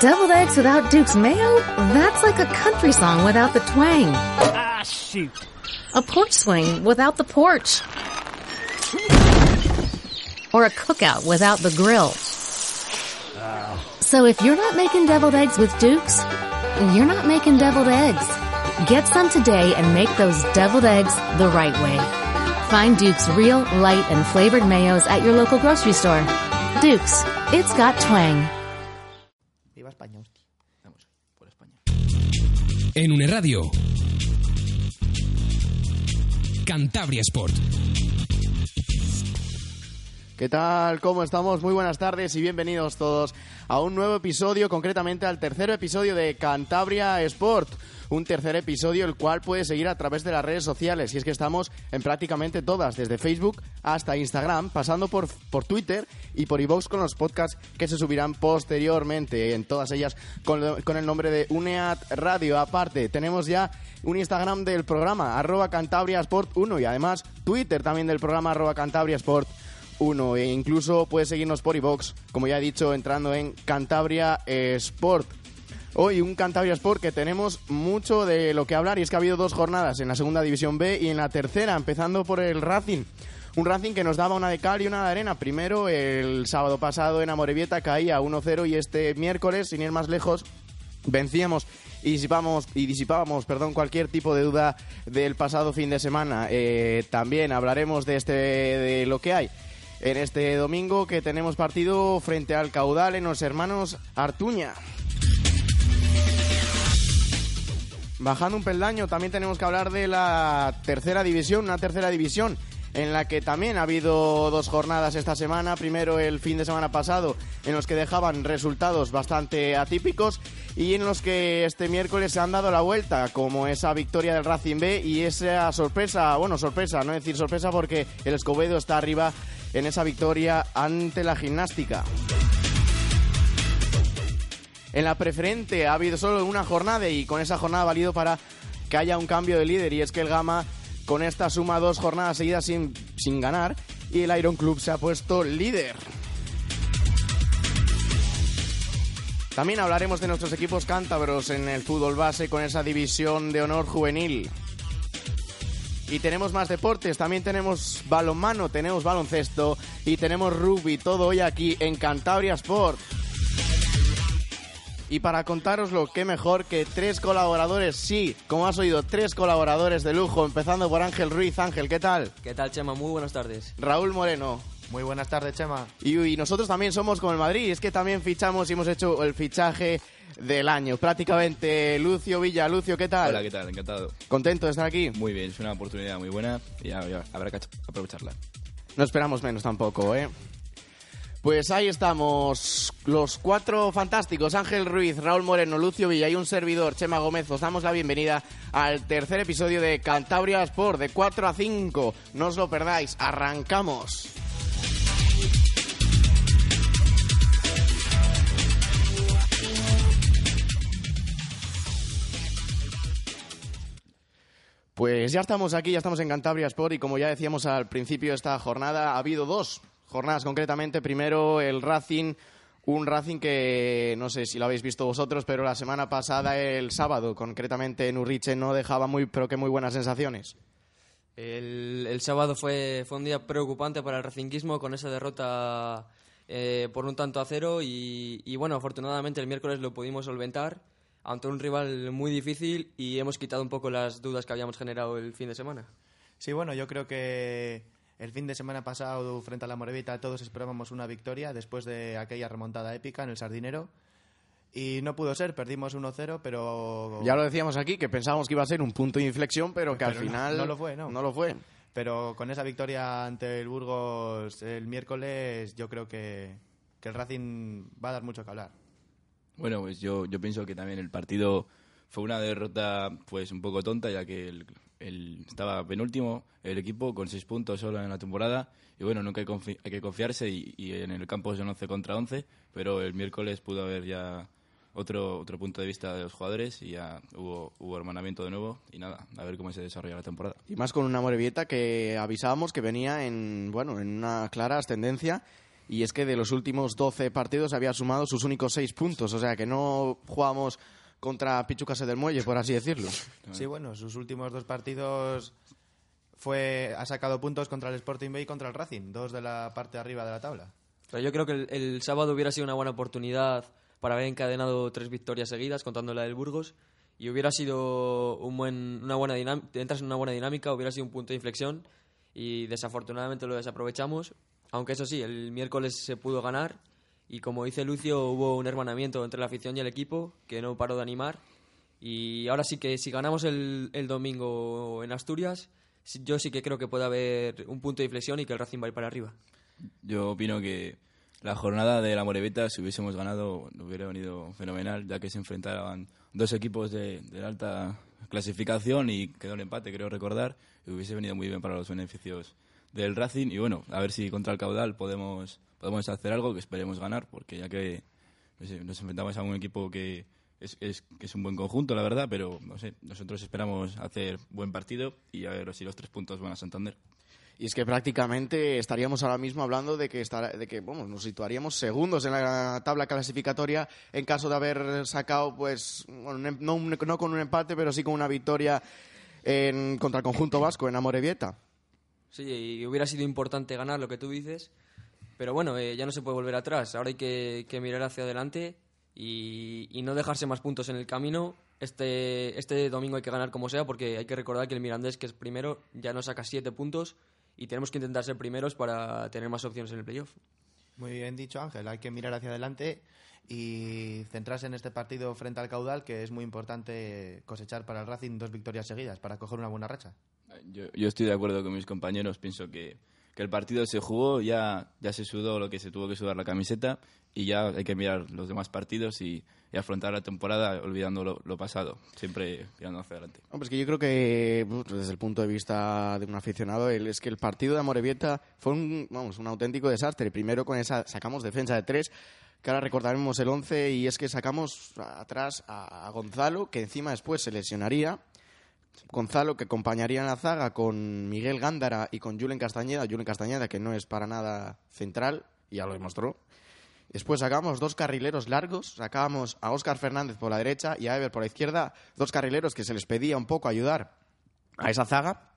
Deviled eggs without Duke's mayo? That's like a country song without the twang. Ah, shoot. A porch swing without the porch. Or a cookout without the grill. So if you're not making deviled eggs with Duke's, you're not making deviled eggs. Get some today and make those deviled eggs the right way. Find Duke's real, light, and flavored mayos at your local grocery store. Duke's, it's got twang. Viva España, hostia. Vamos, por España. En Uneradio. Cantabria Sport. ¿Qué tal? ¿Cómo estamos? Muy buenas tardes y bienvenidos todos a un nuevo episodio, concretamente al tercer episodio de Cantabria Sport. Un tercer episodio el cual puedes seguir a través de las redes sociales y es que estamos en prácticamente todas, desde Facebook hasta Instagram, pasando por, por Twitter y por iVoox con los podcasts que se subirán posteriormente, en todas ellas con, el nombre de UNEAT Radio. Aparte, tenemos ya un Instagram del programa, arroba Cantabria Sport 1 y además Twitter también del programa arroba Cantabria Sport 1 e incluso puedes seguirnos por iVox, como ya he dicho, entrando en Cantabria Sport. Hoy un Cantabria Sport que tenemos mucho de lo que hablar y es que ha habido dos jornadas en la segunda división B y en la tercera, empezando por el Racing. Un Racing que nos daba una de cal y una de arena. Primero, el sábado pasado en Amorebieta caía 1-0 y este miércoles, sin ir más lejos, vencíamos y disipábamos, y disipábamos perdón, cualquier tipo de duda del pasado fin de semana. Eh, también hablaremos de, este, de lo que hay en este domingo que tenemos partido frente al caudal en los hermanos Artuña. Bajando un peldaño, también tenemos que hablar de la tercera división, una tercera división en la que también ha habido dos jornadas esta semana. Primero el fin de semana pasado, en los que dejaban resultados bastante atípicos y en los que este miércoles se han dado la vuelta, como esa victoria del Racing B y esa sorpresa, bueno, sorpresa, no decir sorpresa porque el Escobedo está arriba en esa victoria ante la gimnástica. En la preferente ha habido solo una jornada y con esa jornada ha valido para que haya un cambio de líder y es que el Gama con esta suma dos jornadas seguidas sin, sin ganar y el Iron Club se ha puesto líder. También hablaremos de nuestros equipos cántabros en el fútbol base con esa división de honor juvenil. Y tenemos más deportes, también tenemos balonmano, tenemos baloncesto y tenemos rugby, todo hoy aquí en Cantabria Sport. Y para contároslo, qué mejor que tres colaboradores, sí, como has oído, tres colaboradores de lujo, empezando por Ángel Ruiz. Ángel, ¿qué tal? ¿Qué tal, Chema? Muy buenas tardes. Raúl Moreno. Muy buenas tardes, Chema. Y, y nosotros también somos como el Madrid, es que también fichamos y hemos hecho el fichaje del año, prácticamente. Lucio Villa, Lucio, ¿qué tal? Hola, ¿qué tal? Encantado. ¿Contento de estar aquí? Muy bien, es una oportunidad muy buena y ya, ya habrá que aprovecharla. No esperamos menos tampoco, ¿eh? Pues ahí estamos, los cuatro fantásticos, Ángel Ruiz, Raúl Moreno, Lucio Villa y un servidor, Chema Gómez, os damos la bienvenida al tercer episodio de Cantabria Sport, de 4 a 5. No os lo perdáis, arrancamos. Pues ya estamos aquí, ya estamos en Cantabria Sport y como ya decíamos al principio de esta jornada, ha habido dos jornadas concretamente. Primero el Racing, un Racing que no sé si lo habéis visto vosotros, pero la semana pasada, el sábado, concretamente en Urriche, no dejaba muy, pero que muy buenas sensaciones. El, el sábado fue, fue un día preocupante para el racinguismo con esa derrota eh, por un tanto a cero y, y bueno, afortunadamente el miércoles lo pudimos solventar ante un rival muy difícil y hemos quitado un poco las dudas que habíamos generado el fin de semana. Sí, bueno, yo creo que el fin de semana pasado frente a la Morevita todos esperábamos una victoria después de aquella remontada épica en el Sardinero. Y no pudo ser, perdimos 1-0, pero... Ya lo decíamos aquí, que pensábamos que iba a ser un punto de inflexión, pero que Pero al no- final no lo fue, ¿no? No lo fue. Pero con esa victoria ante el Burgos el miércoles yo creo que, que el Racing va a dar mucho que hablar. Bueno, pues yo, yo pienso que también el partido fue una derrota pues un poco tonta, ya que el, el- estaba penúltimo el equipo con seis puntos solo en la temporada. Y bueno, nunca hay, que confiarse y, y en el campo son 11 contra 11, pero el miércoles pudo haber ya otro, otro punto de vista de los jugadores y ya hubo, hubo hermanamiento de nuevo y nada, a ver cómo se desarrolla la temporada. Y más con una Morevieta que avisábamos que venía en, bueno, en una clara ascendencia y es que de los últimos 12 partidos había sumado sus únicos 6 puntos, o sea que no jugamos contra Pichucase del Muelle, por así decirlo. Sí, bueno, sus últimos dos partidos fue ha sacado puntos contra el Sporting Bay y contra el Racing, dos de la parte de arriba de la tabla. Pero yo creo que el, el sábado hubiera sido una buena oportunidad para haber encadenado tres victorias seguidas, contando la del Burgos, y hubiera sido un buen, una buena dinámica, entras en una buena dinámica, hubiera sido un punto de inflexión, y desafortunadamente lo desaprovechamos, aunque eso sí, el miércoles se pudo ganar, y como dice Lucio, hubo un hermanamiento entre la afición y el equipo, que no paró de animar, y ahora sí que si ganamos el, el domingo en Asturias, yo sí que creo que puede haber un punto de inflexión y que el Racing va a ir para arriba. Yo opino que la jornada de la Moreveta, si hubiésemos ganado, hubiera venido fenomenal, ya que se enfrentaban dos equipos de, de alta clasificación y quedó un empate, creo recordar, y hubiese venido muy bien para los beneficios del Racing. Y bueno, a ver si contra el caudal podemos, podemos hacer algo, que esperemos ganar, porque ya que nos enfrentamos a un equipo que es, es, que es un buen conjunto, la verdad, pero no sé, nosotros esperamos hacer buen partido y a ver si los tres puntos van a Santander. Y es que prácticamente estaríamos ahora mismo hablando de que, estar- de que bueno, nos situaríamos segundos en la tabla clasificatoria en caso de haber sacado, pues, em- no, no con un empate, pero sí con una victoria en, contra el conjunto vasco en Amorebieta. Sí, y hubiera sido importante ganar lo que tú dices, pero bueno, eh, ya no se puede volver atrás. Ahora hay que, que mirar hacia adelante y, no dejarse más puntos en el camino. Este, este domingo hay que ganar como sea, porque hay que recordar que el Mirandés, que es primero, ya nos saca siete puntos y tenemos que intentar ser primeros para tener más opciones en el playoff. Muy bien dicho, Ángel. Hay que mirar hacia adelante y centrarse en este partido frente al caudal, que es muy importante cosechar para el Racing dos victorias seguidas para coger una buena racha. Yo, yo estoy de acuerdo con mis compañeros. Pienso que, que el partido se jugó, ya, ya se sudó lo que se tuvo que sudar la camiseta y ya hay que mirar los demás partidos y, y afrontar la temporada olvidando lo, lo pasado, siempre mirando hacia adelante. Hombre, es que yo creo que uf, desde el punto de vista de un aficionado, es que el partido de Amorebieta fue un, vamos, un auténtico desastre. Primero con esa sacamos defensa de tres, que ahora recordaremos el 11, y es que sacamos atrás a Gonzalo, que encima después se lesionaría. Gonzalo, que acompañaría en la zaga con Miguel Gándara y con Julen Castañeda. Julen Castañeda, que no es para nada central, ya lo demostró. Después sacábamos dos carrileros largos, sacábamos a Óscar Fernández por la derecha y a Ever por la izquierda, dos carrileros que se les pedía un poco ayudar a esa zaga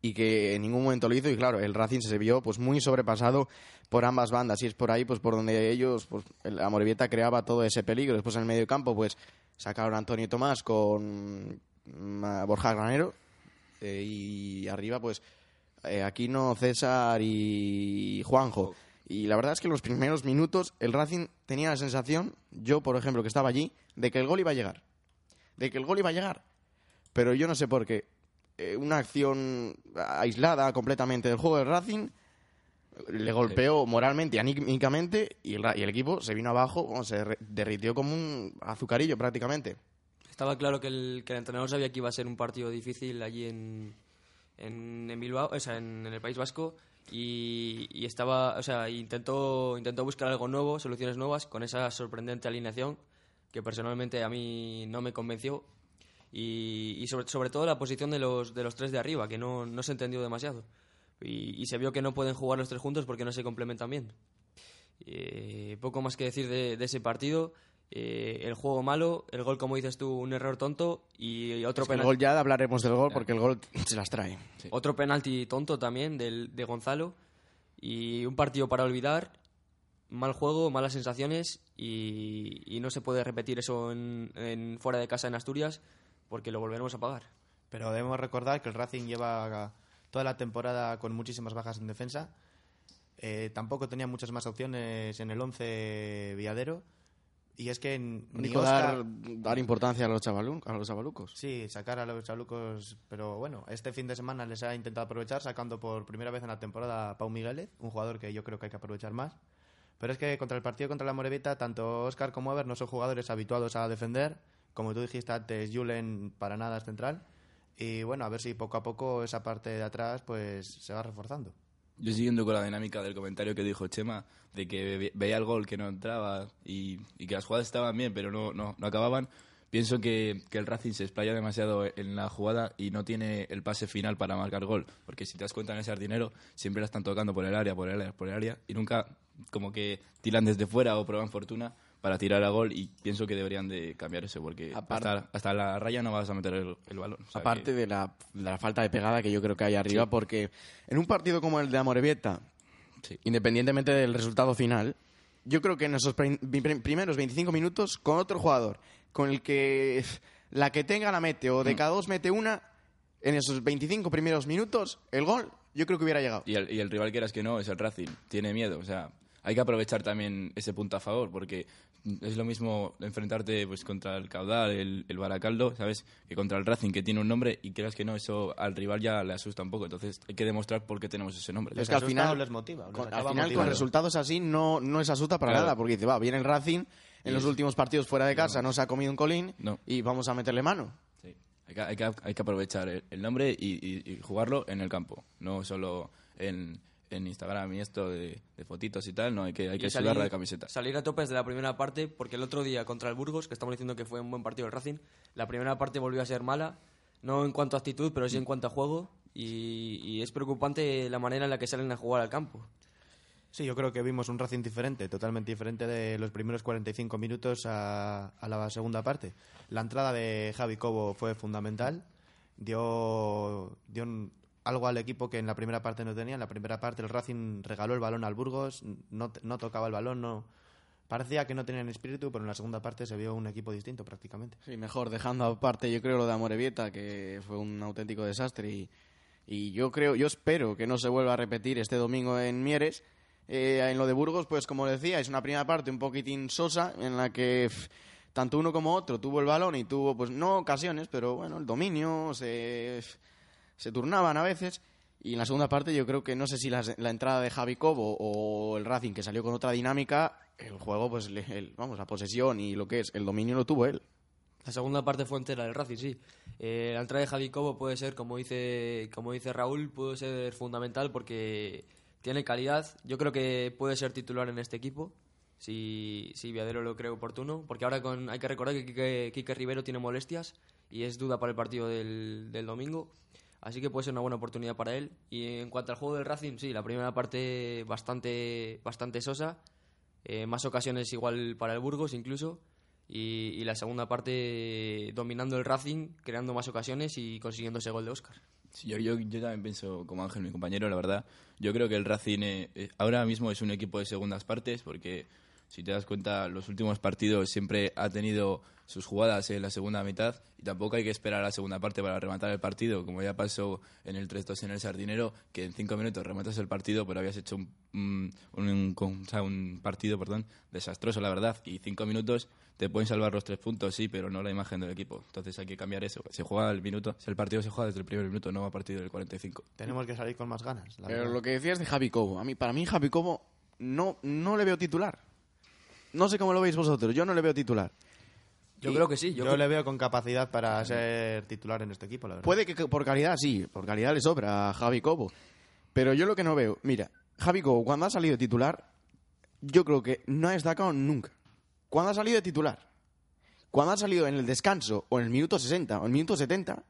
y que en ningún momento lo hizo y claro, el Racing se vio pues muy sobrepasado por ambas bandas y es por ahí pues por donde ellos, pues el Amorebieta creaba todo ese peligro. Después en el medio campo pues sacaron a Antonio Tomás con Borja Granero eh, y arriba pues eh, Aquino, César y Juanjo. Y la verdad es que en los primeros minutos el Racing tenía la sensación, yo por ejemplo que estaba allí, de que el gol iba a llegar. De que el gol iba a llegar. Pero yo no sé por qué. Eh, una acción aislada completamente del juego del Racing le golpeó moralmente y anímicamente y el, equipo se vino abajo, se derritió como un azucarillo prácticamente. Estaba claro que el, que el entrenador sabía que iba a ser un partido difícil allí en, en, en Bilbao, o sea, en, en el País Vasco, y, y estaba, o sea, intentó, intentó buscar algo nuevo, soluciones nuevas, con esa sorprendente alineación que personalmente a mí no me convenció. Y, y sobre, sobre todo la posición de los, de los tres de arriba, que no, no se entendió demasiado. Y, y se vio que no pueden jugar los tres juntos porque no se complementan bien. Eh, poco más que decir de, de ese partido. Eh, el juego malo, el gol, como dices tú, un error tonto y otro Es que el penal- gol ya hablaremos del gol porque el gol se las trae. otro penalti tonto también del, de Gonzalo y un partido para olvidar, mal juego, malas sensaciones y, y no se puede repetir eso en, en fuera de casa en Asturias porque lo volveremos a pagar. Pero debemos recordar que el Racing lleva toda la temporada con muchísimas bajas en defensa. Eh, tampoco tenía muchas más opciones en el 11 Viadero. Y es que ni Único Óscar- dar, dar importancia a los, a los chavalucos. Sí, sacar a los chalucos, pero bueno, este fin de semana les ha intentado aprovechar sacando por primera vez en la temporada a Pau Migueles, un jugador que yo creo que hay que aprovechar más. Pero es que contra el partido contra la Morevita, tanto Oscar como Ever no son jugadores habituados a defender. Como tú dijiste antes, Julen para nada es central. Y bueno, a ver si poco a poco esa parte de atrás pues se va reforzando. Yo siguiendo con la dinámica del comentario que dijo Chema, de que ve- veía el gol que no entraba y, y que las jugadas estaban bien, pero no, no, no acababan, pienso que, que el Racing se explaya demasiado en la jugada y no tiene el pase final para marcar gol. Porque si te das cuenta en ese jardinero, siempre la están tocando por el área, por el área, por el área y nunca como que tiran desde fuera o prueban fortuna para tirar a gol y pienso que deberían de cambiar eso porque Aparte- hasta, hasta la raya no vas a meter el, el balón. O sea Aparte que- de la, de la falta de pegada que yo creo que hay arriba, porque en un partido como el de Amorebieta, Sí. independientemente del resultado final, yo creo que en esos prim- prim- primeros 25 minutos, con otro jugador, con el que la que tenga la mete o Mm. de cada dos mete una, en esos 25 primeros minutos, el gol, yo creo que hubiera llegado. Y el, y el rival quieras que no es el Racing, tiene miedo, o sea, hay que aprovechar también ese punto a favor, porque es lo mismo enfrentarte pues contra el Caudal, el, el Baracaldo, ¿sabes? Que contra el Racing, que tiene un nombre, y creas que no, eso al rival ya le asusta un poco, entonces hay que demostrar por qué tenemos ese nombre. Es ¿Les que al final, les motiva? ¿Les con, al final con resultados así no, no es asusta para Claro. nada, porque dice, va, viene el Racing, en Y los es- últimos partidos fuera de casa no se ha comido un colín No. y vamos a meterle mano. Sí. Hay, que, hay, que, hay que aprovechar el, el nombre y, y- y jugarlo en el campo, no solo en, en Instagram y esto de, de fotitos y tal, no, hay que, hay que la camiseta. Salir a tope desde la primera parte, porque el otro día contra el Burgos, que estamos diciendo que fue un buen partido el Racing, la primera parte volvió a ser mala, no en cuanto a actitud, pero sí en cuanto a juego, y, y es preocupante la manera en la que salen a jugar al campo. Sí, yo creo que vimos un Racing diferente, totalmente diferente de los primeros 45 minutos a, a la segunda parte. La entrada de Javi Cobo fue fundamental, dio, dio algo al equipo que en la primera parte no tenía. En la primera parte el Racing regaló el balón al Burgos, no, no tocaba el balón, no parecía que no tenían espíritu, pero en la segunda parte se vio un equipo distinto prácticamente. Sí, mejor dejando aparte yo creo lo de Amorebieta, que fue un auténtico desastre y, y yo creo, yo espero que no se vuelva a repetir este domingo en Mieres. Eh, en lo de Burgos, pues como decía, es una primera parte un poquitín sosa en la que pf, tanto uno como otro tuvo el balón y tuvo, pues no ocasiones, pero bueno, el dominio, se, se turnaban a veces. Y en la segunda parte yo creo que no sé si la, entrada de Javi Cobo o el Racing que salió con otra dinámica, el juego, pues el- vamos, la posesión y lo que es, el dominio lo tuvo él. La segunda parte fue entera del Racing, sí. Eh, la entrada de Javi Cobo puede ser, como dice, como dice Raúl, puede ser fundamental porque tiene calidad. Yo creo que puede ser titular en este equipo, si, si Viadero lo cree oportuno. Porque ahora con, hay que recordar que Quique, Quique Rivero tiene molestias y es duda para el partido del, del domingo. Así que puede ser una buena oportunidad para él. Y en cuanto al juego del Racing, sí, la primera parte bastante, bastante sosa. Eh, más ocasiones igual para el Burgos incluso. Y, y la segunda parte dominando el Racing, creando más ocasiones y consiguiendo ese gol de Oscar. Sí, yo, yo, yo también pienso, como Ángel, mi compañero, la verdad. Yo creo que el Racing eh, eh, ahora mismo es un equipo de segundas partes porque, si te das cuenta, los últimos partidos siempre ha tenido sus jugadas en la segunda mitad y tampoco hay que esperar a la segunda parte para rematar el partido, como ya pasó en el 3-2 en el Sardinero, que en cinco minutos rematas el partido, pero habías hecho un, un, un- partido perdón, desastroso, la verdad, y cinco minutos te pueden salvar los tres puntos, sí, pero no la imagen del equipo. Entonces hay que cambiar eso. Se juega el minuto, si el partido se juega desde el primer minuto, no a partir del 45. Tenemos que salir con más ganas. la Pero verdad. lo que decías de Javi Cobo, a mí, para mí Javi Cobo no, no le veo titular. No sé cómo lo veis vosotros, yo no le veo titular. Yo creo que sí. Yo, Yo, creo- le veo con capacidad para ser titular en este equipo, la verdad. Puede que por calidad sí, por calidad le sobra a Javi Cobo. Pero yo lo que no veo, mira, Javi Cobo cuando ha salido de titular, yo creo que no ha destacado nunca. Cuando ha salido de titular, cuando ha salido en el descanso, o en el minuto 60, o en el minuto 70,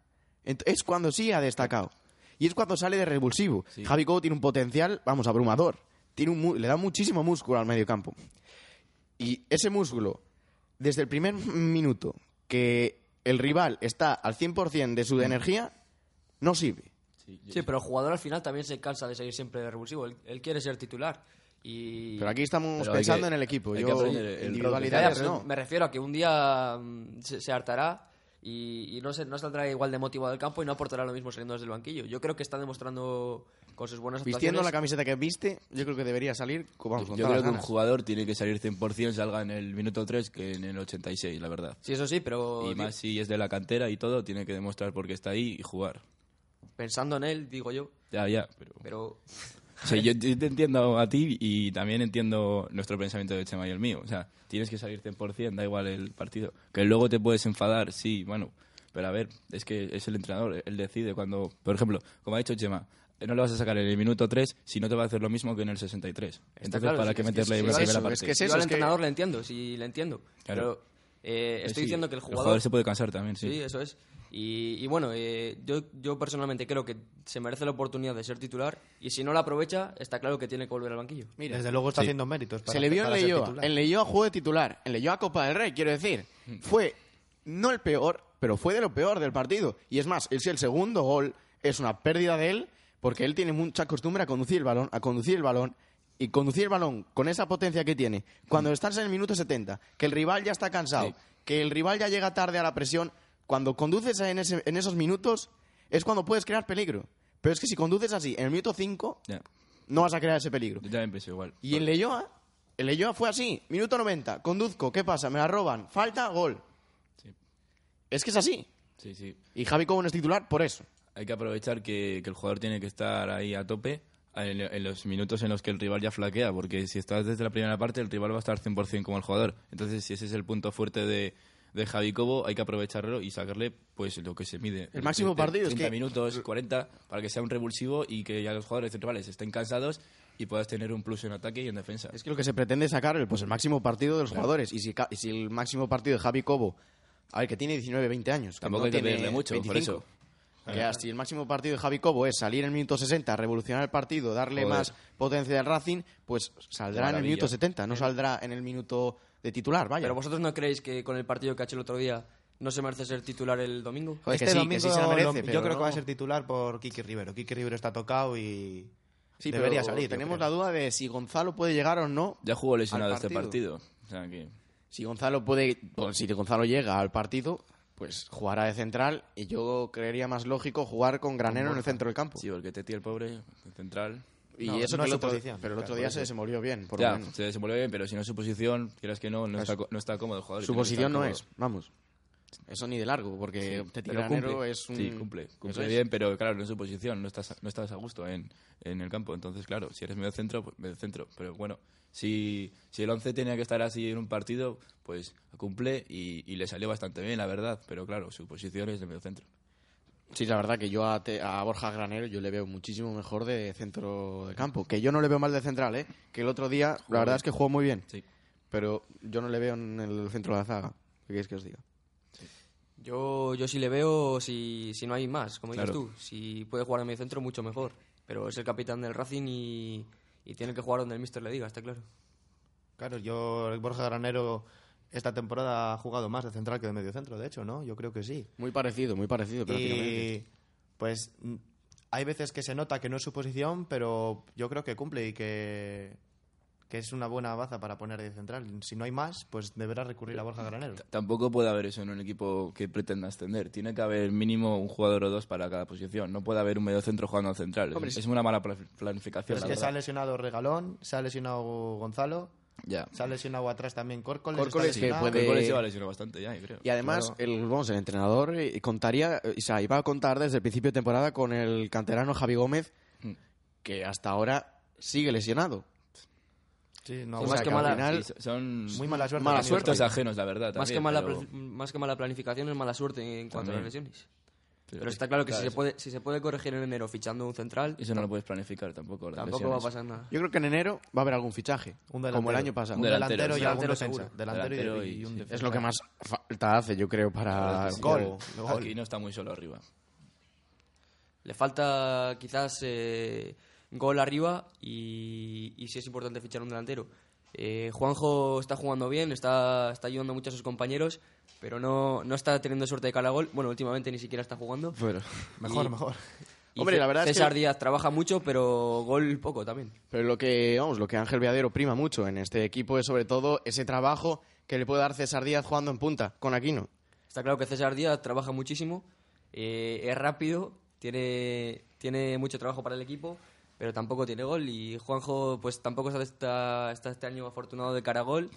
ent- es cuando sí ha destacado. Y es cuando sale de revulsivo. Sí. Javi Cobo tiene un potencial, vamos, abrumador. Tiene un mu- le da muchísimo músculo al medio campo. Y ese músculo, desde el primer minuto que el rival está al 100% de su energía, no sirve. sí, pero el jugador al final también se cansa de seguir siempre de revulsivo. Él, él quiere ser titular. Y... Pero aquí estamos Pero pensando que- en el equipo. Yo, individualidades no. Me refiero a que un día mm, se, se hartará y, y no, se, no saldrá igual de motivado del campo y no aportará lo mismo saliendo desde el banquillo. Yo creo que está demostrando con sus buenas Vistiendo la camiseta que viste, yo creo que debería salir vamos, Yo creo que un jugador tiene que salir 100% salga en el minuto 3 que en el 86, la verdad. Sí, eso sí, pero Y más si es de la cantera y todo, tiene que demostrar por qué está ahí y jugar. pensando en él, digo yo. Ya, ya, pero... Pero O sea, yo, yo te entiendo a ti y también entiendo nuestro pensamiento de Chema y el mío. O sea, tienes que salir 100%, da igual el partido. Que luego te puedes enfadar, sí, bueno. Pero a ver, es que es el entrenador, él decide cuando... Por ejemplo, como ha dicho Chema, no le vas a sacar en el minuto 3 si no te va a hacer lo mismo que en el 63. Entonces, claro, ¿para sí, qué es que meterle sí, una es primera parte? es que es yo al es que- entrenador le entiendo, sí, le entiendo. Claro. Pero Eh, estoy sí, diciendo que el El jugador... jugador se puede cansar también, sí. Sí, eso es. Y, y bueno, eh, yo, yo personalmente creo que se merece la oportunidad de ser titular y si no la aprovecha, está claro que tiene que volver al banquillo. Mira, Desde luego está Sí. haciendo méritos. Para, se le vio en Leyoa. En Leyoa jugó de titular. En Leyoa Copa del Rey, quiero decir. Fue no el peor, pero fue de lo peor del partido. Y es más, el, el segundo gol es una pérdida de él porque él tiene mucha costumbre a conducir el balón, a conducir el balón y conducir el balón con esa potencia que tiene. Cuando estás en el minuto 70, que el rival ya está cansado, Sí. que el rival ya llega tarde a la presión, cuando conduces en, ese- en esos minutos es cuando puedes crear peligro. Pero es que si conduces así en el minuto 5, Ya. no vas a crear ese peligro. Yo también pienso igual. Y en Leyoa, en Leyoa fue así. Minuto 90, conduzco, ¿qué pasa? Me la roban, falta, gol. Sí. Es que es así. Sí, sí. Y Javi Cobo no es titular por eso. Hay que aprovechar que, que el jugador tiene que estar ahí a tope en, en los minutos en los que el rival ya flaquea, porque si estás desde la primera parte, el rival va a estar 100% como el jugador. Entonces, si ese es el punto fuerte de, de Javi Cobo, hay que aprovecharlo y sacarle pues lo que se mide. El máximo De- partido es 30 que- minutos, 40, para que sea un revulsivo y que ya los jugadores rivales estén cansados y puedas tener un plus en ataque y en defensa. Es que lo que se pretende es sacar el, pues, el máximo partido de los jugadores. Y si, y si el máximo partido de Javi Cobo, a ver, que tiene 19, 20 años. Tampoco no hay que pedirle mucho, por 25. eso. Que así el máximo partido de Javi Cobo es salir en el minuto 60, revolucionar el partido, darle Joder. más potencia al Racing, pues saldrá en el minuto 70, no saldrá en el minuto de titular, vaya. Pero vosotros no creéis que con el partido que ha hecho el otro día no se merece ser titular el domingo? Joder, este que sí, que domingo sí se merece, lo- yo creo que va a ser titular por Kiki Rivero. Kiki Rivero está tocado y Sí, debería pero salir. Tenemos la duda de si Gonzalo puede llegar o no Ya jugó lesionado este partido. partido. O sea que... Si Gonzalo puede, si Gonzalo llega al partido, pues jugará de central y yo creería más lógico jugar con Granero en el centro del campo. Sí, porque Teti el pobre, el central... y No, eso no que es otro, posición, pero el otro día se desenvolvió bien, por ya, lo menos. se desenvuelve bien, pero si no es su posición, quieras que no, no, está, no está cómodo el jugador. Su posición no es, vamos. Eso ni de largo, porque Teti Pero Granero cumple. es un... Sí, cumple. Eso Cumple es. bien, pero claro, no es su posición. No estás, no estás a gusto en, en el campo. Entonces, claro, si eres medio centro, pues medio centro. Pero bueno, si, si el 11 tenía que estar así en un partido, pues cumple y, y le salió bastante bien, la verdad. Pero claro, su posición es de medio centro. Sí, la verdad que yo a, Te- a Borja Granero yo le veo muchísimo mejor de centro de campo. Que yo no le veo mal de central, ¿eh? Que el otro día, la verdad bien. es que jugó muy bien. Sí. Pero yo no le veo en el centro de la zaga. ¿Qué queréis que os diga? Yo, yo sí le veo si, si no hay más, como dices tú. Si puede jugar en medio centro, mucho mejor. Pero es el capitán del Racing y, y tiene que jugar donde el mister le diga, está claro. Claro, yo, el Borja Granero, esta temporada ha jugado más de central que de medio centro, de hecho, ¿no? Yo creo que sí. Muy parecido, muy parecido prácticamente. Y pues hay veces que se nota que no es su posición, pero yo creo que cumple y que, que es una buena baza para poner de central. Si no hay más, pues deberá recurrir a Borja Granero. Tampoco puede haber eso en un equipo que pretenda ascender. Tiene que haber mínimo un jugador o dos para cada posición. No puede haber un medio centro jugando al central. Hombre, es, es una mala pla- planificación. Es la que se ha lesionado Regalón, se ha lesionado Gonzalo, Ya. se ha lesionado atrás también Córcoles. Córcoles que lesionado. puede- Córcoles lesionar bastante ya, creo. Y además, Claro. el, vamos, el entrenador eh, contaría, eh, o sea, iba a contar desde el principio de temporada con el canterano Javi Gómez, Mm. que hasta ahora sigue lesionado. Sí, no, O más que que al mala- final- Sí, son Muy mala suerte. Mala suerte. ajenos, la verdad. más, que mala, pero- más que mala planificación es mala suerte en cuanto a las lesiones. pero- Pero está claro que si, se puede, si se puede corregir en enero fichando un central, Eso no lo puedes planificar tampoco. las tampoco va a pasar nada. Yo creo que en enero va a haber algún fichaje, Un como el delantero. año pasado. Un Un delantero, y sí. algún Delantero defensa. seguro. Delantero, y- Delantero y, y- un sí. defensa. Es lo que más falta hace, yo creo, para el. Gol. Aquí no está muy solo arriba. Le falta quizás eh, gol arriba y, y sí es importante fichar un delantero. Eh, Juanjo está jugando bien, está, está ayudando mucho a sus compañeros, pero no, no está teniendo suerte de cara a gol. Bueno, últimamente ni siquiera está jugando. Pero, Mejor, Y- mejor. Y Hombre, Ce- la verdad es César que- Díaz trabaja mucho, pero gol poco también. Pero lo que, vamos, lo que Ángel Viadero prima mucho en este equipo es sobre todo ese trabajo que le puede dar César Díaz jugando en punta con Aquino. Está claro que César Díaz trabaja muchísimo, eh, es rápido, tiene, tiene mucho trabajo para el equipo, pero tampoco tiene gol. Y Juanjo, pues tampoco está, está, este año afortunado de cara a gol.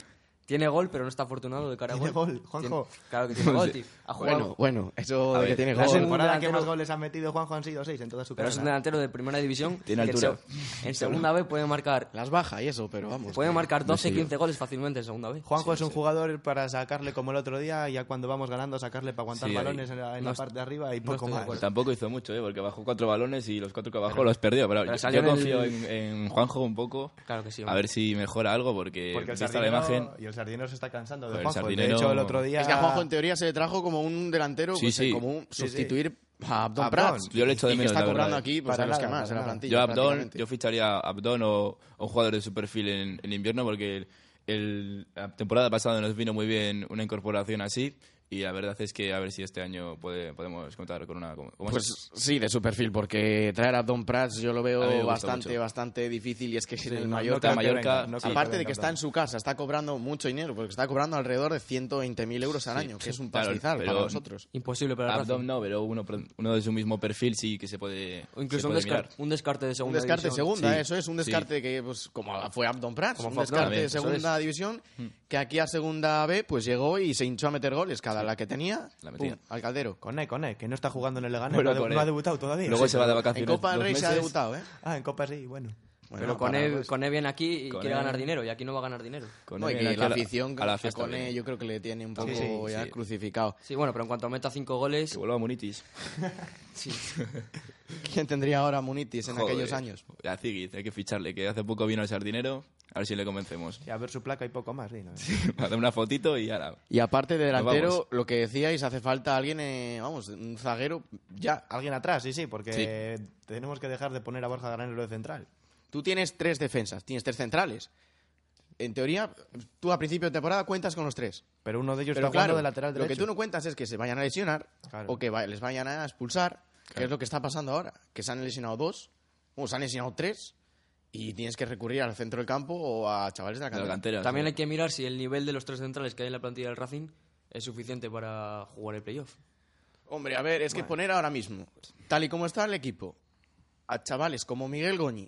Tiene gol, pero no está afortunado de cara a ¿Tiene gol. gol, Juanjo? Tiene- claro que tiene gol, tío. Ha jugado. Bueno, bueno, eso A de que ver, tiene La es gol. un temporada que delantero- más goles ha metido Juanjo han sido seis en toda su pero es un carrera. delantero de primera división. Tiene que en altura. En segunda vez puede marcar, Las baja y eso, pero vamos. puede que- marcar no 12, sé yo. 15 goles fácilmente en segunda vez. Juanjo es un jugador para sacarle como el otro día, ya cuando vamos ganando, sacarle para aguantar Sí, ahí. balones en la, en No est- parte de arriba y no poco estoy de más. acuerdo. Tampoco hizo mucho, ¿eh? porque bajó cuatro balones y los cuatro que bajó los perdió. Pero, pero yo, salió yo en el- confío en, en Juanjo un poco. Claro que sí. A hombre. ver si mejora algo, porque, Porque el vista la Sardinero, imagen. y el sardinero se está cansando de Joder, el Juanjo. sardinero- De hecho, el otro día... Es que a Juanjo en teoría se le trajo como un delantero, Sí, pues, sí. como un Sí, sí. sustituir a Abdon Abdon. Prats. Yo le echo de y que menos, está la cobrando verdad. aquí pues, Para de los que más para en la nada. plantilla. Yo, Abdón, prácticamente. yo ficharía a Abdón o, o un jugador de su perfil en, en invierno porque el- el- la temporada pasada nos vino muy bien una incorporación así y la verdad es que a ver si este año puede, podemos contar con una... ¿cómo- cómo Pues es? sí, de su perfil, porque traer a Abdon Prats yo lo veo bastante, mucho. bastante difícil y es que Sí, en el no- no Mallorca, venga, no sí. aparte de que está en su casa, está cobrando mucho dinero, porque está cobrando alrededor de 120.000 euros al año, que es un claro, pastizal pero- para nosotros. Imposible para Racing. no, pero uno, uno de su mismo perfil sí que se puede O incluso se un, puede descar- mirar. un descarte de Un segunda descarte de división. segunda, Sí, eso es, un sí. descarte que, pues, como fue Abdon Prats, Como un descarte de segunda división, que aquí a segunda B, pues llegó y se hinchó a meter goles, cada la que tenía, La metía. pum, al caldero. Cone, Cone, que no está jugando en el Leganés, Bueno, no, ha de- Cone. no ha debutado todavía. Luego Sí, se va de pero- En vacaciones Copa del Rey se ha debutado, ¿eh? Ah, en Copa sí, bueno. Bueno, Pero Cone, los- Cone viene aquí y quiere ganar dinero y aquí no va a ganar dinero. Con No, y él que la afición a la a Cone viene. yo creo que le tiene un poco Sí, sí, ya sí. crucificado. Sí, bueno, pero en cuanto meta cinco goles, Que vuelva a Munitis. sí. ¿Quién tendría ahora Munitis en Joder. aquellos años? A Ziggy, hay que ficharle, que hace poco vino al sardinero, a ver si le convencemos. Sí, a ver su placa y poco más, sí. ¿no? Una fotito y ahora. Y aparte de delantero, lo que decíais, hace falta alguien, eh, vamos, un zaguero ya. Alguien atrás, sí, sí, porque tenemos que dejar de poner a Borja Granero de central. Tú tienes tres defensas, tienes tres centrales. En teoría, tú a principio de temporada cuentas con los tres. Pero uno de ellos Pero está jugando claro, de lateral lo que tú no cuentas es que se vayan a lesionar Claro. o que les vayan a expulsar, que es lo que está pasando ahora. Que se han lesionado dos, o se han lesionado tres, y tienes que recurrir al centro del campo o a chavales de la De la cantera. También sí. hay que mirar si el nivel de los tres centrales que hay en la plantilla del Racing es suficiente para jugar el playoff. Hombre, a ver, es que poner ahora mismo, tal y como está el equipo, a chavales como Miguel Goñi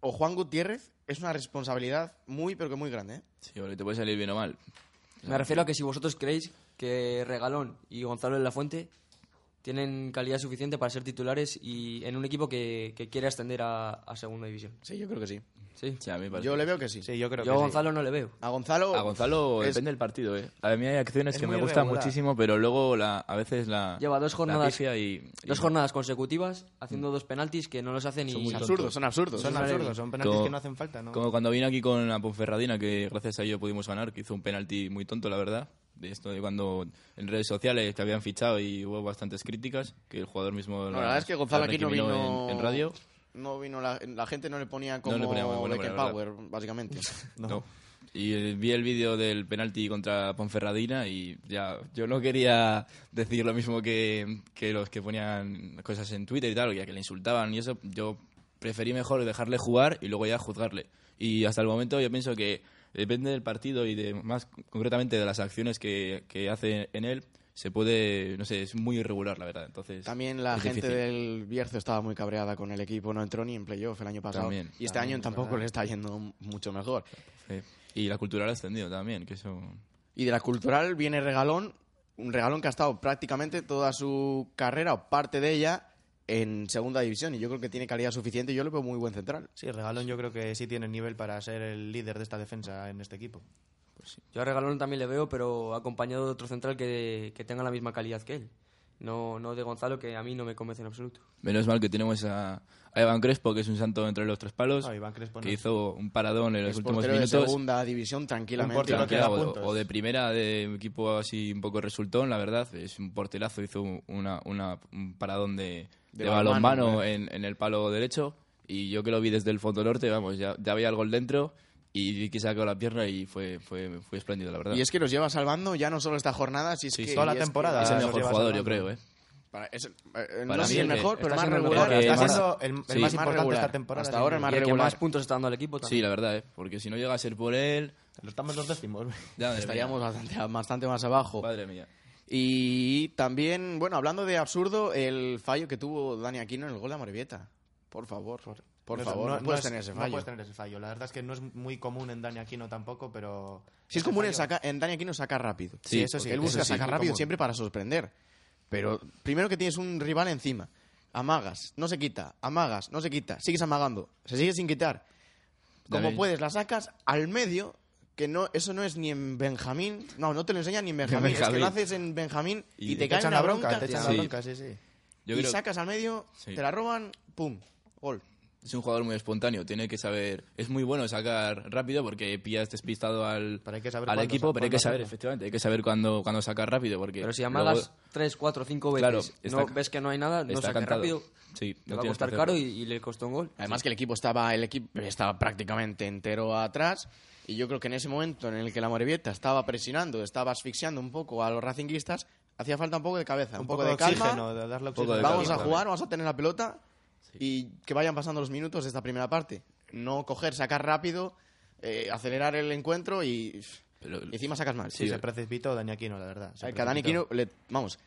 o Juan Gutiérrez, es una responsabilidad muy, pero que muy grande. ¿eh? Sí, porque te puede salir bien o mal. Me refiero a que si vosotros creéis que Regalón y Gonzalo de la Fuente tienen calidad suficiente para ser titulares y en un equipo que, que quiere ascender a, a segunda división. Sí, yo creo que sí. Sí. Sí, a mí me parece. Yo le veo que sí. Sí, yo creo Yo que a sí. Gonzalo no le veo. A Gonzalo, A Gonzalo es- depende del partido, ¿eh? A mí hay acciones Es que me gustan muchísimo, pero luego la, a veces la. Lleva dos jornadas, y, y- dos jornadas consecutivas haciendo dos penaltis que no los hace ni... Son absurdos, son absurdos. Son Son absurdos, son penaltis Como- que no hacen falta, ¿no? Como cuando vino aquí con la Ponferradina, que gracias a ello pudimos ganar, que hizo un penalti muy tonto, la verdad. De esto de cuando en redes sociales que habían fichado y hubo bastantes críticas, que el jugador mismo. No, la verdad es que Gonzalo aquí no vino En, en radio. No vino la, la gente no le ponía como le ponía muy bueno, Beckenbauer, básicamente. No. Y eh, vi el vídeo del penalti contra Ponferradina y ya yo no quería decir lo mismo que, que los que ponían cosas en Twitter y tal, ya que le insultaban y eso. Yo preferí mejor dejarle jugar y luego ya juzgarle. Y hasta el momento yo pienso que depende del partido y de más concretamente de las acciones que, que hace en él, se puede, no sé, es muy irregular la verdad. Entonces También la gente difícil. del Bierzo estaba muy cabreada con el equipo, no entró ni en playoff el año pasado. También. y este año tampoco le está yendo mucho mejor. Sí. Y la cultural ha ascendido también, que eso... Y de la cultural viene Regalón, un Regalón que ha estado prácticamente toda su carrera o parte de ella en segunda división. Y yo creo que tiene calidad suficiente y yo lo veo muy buen central. Sí, Regalón yo creo que sí tiene nivel para ser el líder de esta defensa en este equipo. Yo a Regalón también le veo, pero acompañado de otro central que, que tenga la misma calidad que él. No, no de Gonzalo, que a mí no me convence en absoluto. Menos mal que tenemos a, a Iván Crespo, que es un santo entre los tres palos, No, Iván Crespo no. que hizo un paradón en los Es últimos portero de minutos. segunda división Un tranquilamente. portero que da Tranquila, o, de primera, de un equipo así un poco resultón, la verdad. Es un porterazo, hizo una, una- un paradón de, De de balonmano, en, en el palo derecho. Y yo que lo vi desde el fondo norte, vamos, ya, ya había el gol dentro y vi que sacó la pierna y fue, fue, fue espléndido, la verdad. Y es que los lleva salvando ya no solo esta jornada, si es Sí, que sí. Toda la que- temporada. es el mejor jugador, yo salvando. creo, ¿eh? para- es- eh, no sé si mí el que mejor, pero el más regular. está más- siendo el, el sí, más importante regular. esta temporada. Hasta ahora el sí. más y el que regular. más puntos está dando al equipo Sí, también. la verdad, ¿eh? Porque si no llega a ser por él... Lo estamos los décimos. ya, Estaríamos bastante, bastante más abajo. Madre mía. Y también, bueno, hablando de absurdo, el fallo que tuvo Dani Aquino en el gol de Amorebieta. Por favor, por, por No favor, no, puedes es- tener ese No fallo. puedes tener ese fallo. La verdad es que no es muy común en Dani Aquino tampoco, pero... Si es común en, saca- en Dani Aquino sacar rápido. Sí, eso sí, Él busca sí, sacar rápido común. siempre para sorprender. Pero primero que tienes un rival encima. Amagas, no se quita. Amagas, no se quita. Sigues amagando. Se sigue sin quitar. Como puedes, la sacas al medio, que no eso no es ni en Benjamín. No, no te lo enseñan ni en Benjamín. Es que Benjamín. lo haces en Benjamín y, Y te Te cae echan la bronca, bronca. te echan Sí. la bronca, sí, sí. Yo y creo- sacas al medio, Sí. te la roban, pum, gol. Es un jugador muy espontáneo, tiene que saber, es muy bueno sacar rápido porque pillas despistado al, Pero hay que saber al equipo, pero hay que saber, hacerlo. efectivamente, hay que saber cuándo, cuándo sacar rápido porque Pero si luego amagas tres, cuatro, cinco veces, Claro, está- no ves que no hay nada, no cantado. rápido, Sí, te no va a costar caro y, le costó un gol. Además que el equipo estaba el equipo estaba prácticamente entero atrás y yo creo que en ese momento en el que la Morevieta estaba presionando, estaba asfixiando un poco a los racinguistas, hacía falta un poco de cabeza, un, Un poco, poco de calma. oxígeno, de darle poco oxígeno. de Vamos a calma. jugar, vamos a tener la pelota y que vayan pasando los minutos de esta primera parte. No coger, sacar rápido, eh, acelerar el encuentro y, Pero- y encima sacas mal. Sí, se precipitó Dani Aquino, la verdad. se Eh, que a Dani precipitó. Quino, le- vamos,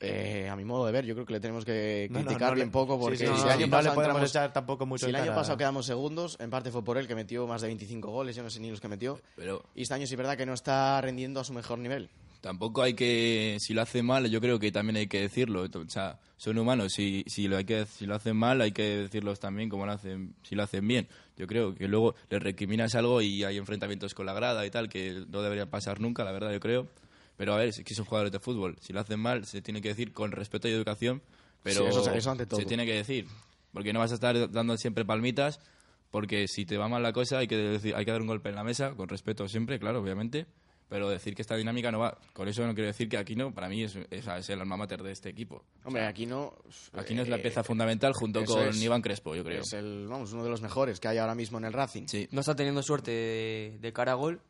eh, a mi modo de ver, yo creo que le tenemos que No, criticar no bien poco sí, porque sí, si no, el año pasado le entramos- echar tampoco mucho si el año pasado quedamos segundos, en parte fue por él que metió más de 25 goles, yo no sé ni los que metió. Pero Y este año sí es verdad que no está rendiendo a su mejor nivel. Tampoco hay que, si lo hace mal, yo creo que también hay que decirlo. O sea, son humanos, si, si, lo, hay que, si lo hacen mal, hay que decirlos también como lo hacen, si lo hacen bien. Yo creo que luego les recriminas algo y hay enfrentamientos con la grada y tal, que no debería pasar nunca, la verdad, yo creo. Pero a ver, es que son jugadores de fútbol. Si lo hacen mal, se tiene que decir con respeto y educación, pero Sí, eso- eso ante todo. se tiene que decir. Porque no vas a estar dando siempre palmitas, porque si te va mal la cosa hay que, decir, hay que dar un golpe en la mesa, con respeto siempre, claro, obviamente. Pero decir que esta dinámica no va. Con eso no quiero decir que Aquino, para mí, es, es, es el alma mater de este equipo. Hombre, aquí no. Aquino es la eh, pieza fundamental junto con es. Iván Crespo, yo creo. Es el, vamos, uno de los mejores que hay ahora mismo en el Racing. Sí. No está teniendo suerte de, de cara a gol,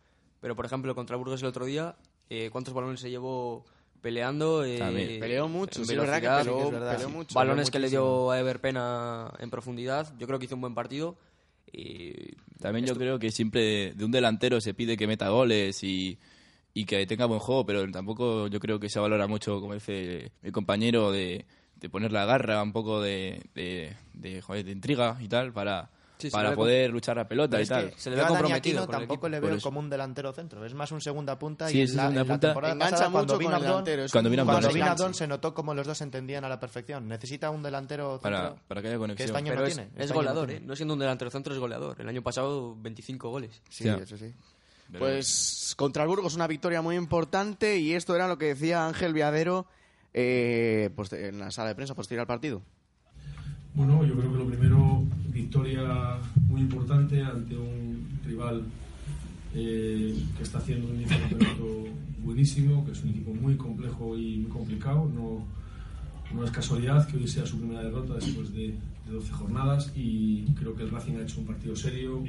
pero por ejemplo contra Burgos el otro día, eh, ¿cuántos balones se llevó peleando? Eh, También. Peleó mucho, sí, es verdad que peleó, que es verdad. peleó mucho. Balones que peleó le dio a Ever Pena en profundidad. Yo creo que hizo un buen partido. Y También yo creo que siempre de un delantero se pide que meta goles y, y que tenga buen juego, pero tampoco yo creo que se valora mucho, como dice mi compañero, de, de poner la garra, un poco de, de, de, joder, de intriga y tal, para, Sí, para poder luchar la pelota y tal. Se le ve comprometido Aquino tampoco le veo como un delantero centro. Es más un segunda punta Sí, y es la, segunda en la punta. temporada pasada, cuando vino. Abdón se notó como los dos se entendían a la perfección. Necesita un delantero centro para que haya que conexión. este año pero no es, tiene. es Este no goleador. ¿eh? No siendo un delantero centro, es goleador. El año pasado 25 goles. Sí, eso sí. Pues contra el Burgos una victoria muy importante y esto era lo que decía Ángel Viadero eh, pues, en la sala de prensa posterior al partido. Bueno, yo creo que lo primero, victoria muy importante ante un rival eh, que está haciendo un inicio buenísimo, que es un equipo muy complejo y muy complicado. No, no es casualidad que hoy sea su primera derrota después de, de 12 jornadas y creo que el Racing ha hecho un partido serio,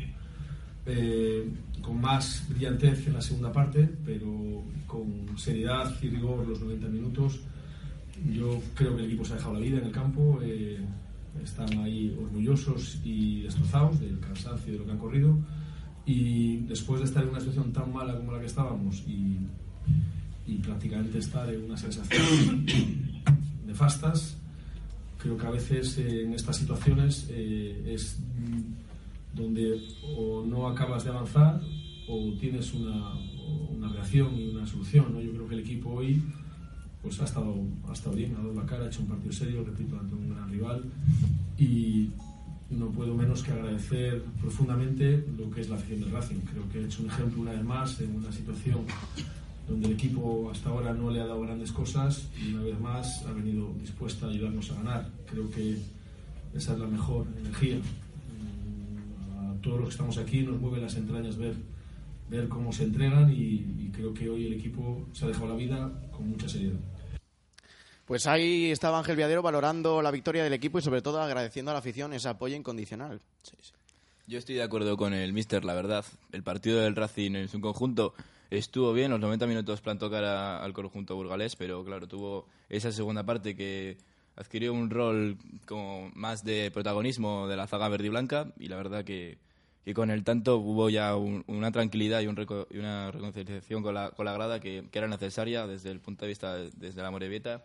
eh, con más brillantez en la segunda parte, pero con seriedad y rigor los 90 minutos. Yo creo que el equipo se ha dejado la vida en el campo, eh, están ahí orgullosos y destrozados del cansancio y de lo que han corrido. Y después de estar en una situación tan mala como la que estábamos y, y prácticamente estar en una sensación nefastas, creo que a veces eh, en estas situaciones eh, es donde o no acabas de avanzar o tienes una, una reacción y una solución. ¿no? Yo creo que el equipo hoy pues ha estado, ha estado bien, ha dado la cara, ha hecho un partido serio, repito, ante un gran rival y no puedo menos que agradecer profundamente lo que es la afición del Racing. Creo que ha hecho un ejemplo una vez más en una situación donde el equipo hasta ahora no le ha dado grandes cosas y una vez más ha venido dispuesta a ayudarnos a ganar. Creo que esa es la mejor energía. A todos los que estamos aquí nos mueve las entrañas ver, ver cómo se entregan y, y creo que hoy el equipo se ha dejado la vida con mucha seriedad. Pues ahí estaba Ángel Viadero valorando la victoria del equipo y sobre todo agradeciendo a la afición ese apoyo incondicional. Yo estoy de acuerdo con el Mister, la verdad. El partido del Racing en su conjunto estuvo bien, los 90 minutos plantó cara al conjunto burgalés, pero claro, tuvo esa segunda parte que adquirió un rol como más de protagonismo de la zaga verde y blanca y la verdad que, que con el tanto hubo ya un- una tranquilidad y, un reco- y una reconciliación con la, con la grada que, que era necesaria desde el punto de vista de- desde la Morevieta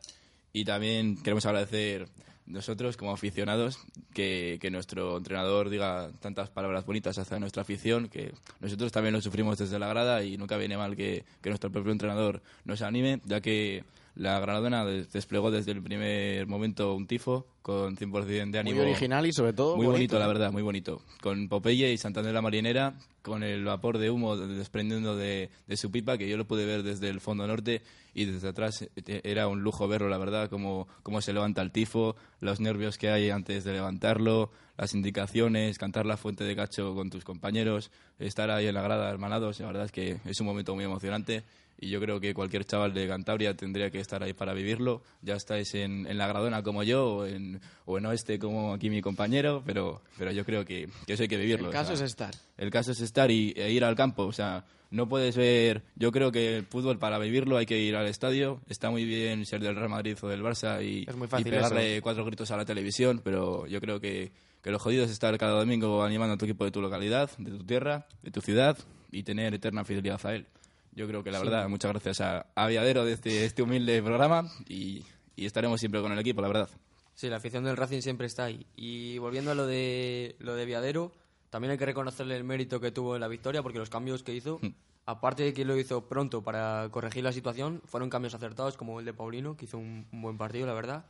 y también queremos agradecer nosotros como aficionados que, que nuestro entrenador diga tantas palabras bonitas hacia nuestra afición, que nosotros también lo sufrimos desde la grada y nunca viene mal que, que nuestro propio entrenador nos anime, ya que la Granadona des- desplegó desde el primer momento un tifo con 100% de ánimo. Muy original y sobre todo Muy bonito, la ¿eh? verdad, muy bonito. Con Popeye y Santander la Marinera, con el vapor de humo desprendiendo de, de su pipa, que yo lo pude ver desde el fondo norte y desde atrás eh, era un lujo verlo, la verdad, cómo, cómo se levanta el tifo, los nervios que hay antes de levantarlo, las indicaciones, cantar la fuente de cacho con tus compañeros, estar ahí en la grada hermanados, la verdad es que es un momento muy emocionante y yo creo que cualquier chaval de Cantabria tendría que estar ahí para vivirlo. Ya estáis en, en la Gradona como yo o en, o en Oeste como aquí mi compañero, pero, pero yo creo que, que eso hay que vivirlo. El caso o sea, es estar. El caso es estar y, e ir al campo. O sea, no puedes ver. Yo creo que el fútbol para vivirlo hay que ir al estadio. Está muy bien ser del Real Madrid o del Barça y, Es muy fácil y pegarle cuatro gritos a la televisión, pero yo creo que, que lo jodido es estar cada domingo animando a tu equipo de tu localidad, de tu tierra, de tu ciudad y tener eterna fidelidad a él. Yo creo que la verdad, muchas gracias a, a Viadero de este, este humilde programa y, y estaremos siempre con el equipo, la verdad. Sí, la afición del Racing siempre está ahí. Y volviendo a lo de, lo de Viadero, también hay que reconocerle el mérito que tuvo en la victoria, porque los cambios que hizo, aparte de que lo hizo pronto para corregir la situación, fueron cambios acertados, como el de Paulino, que hizo un, un buen partido, la verdad.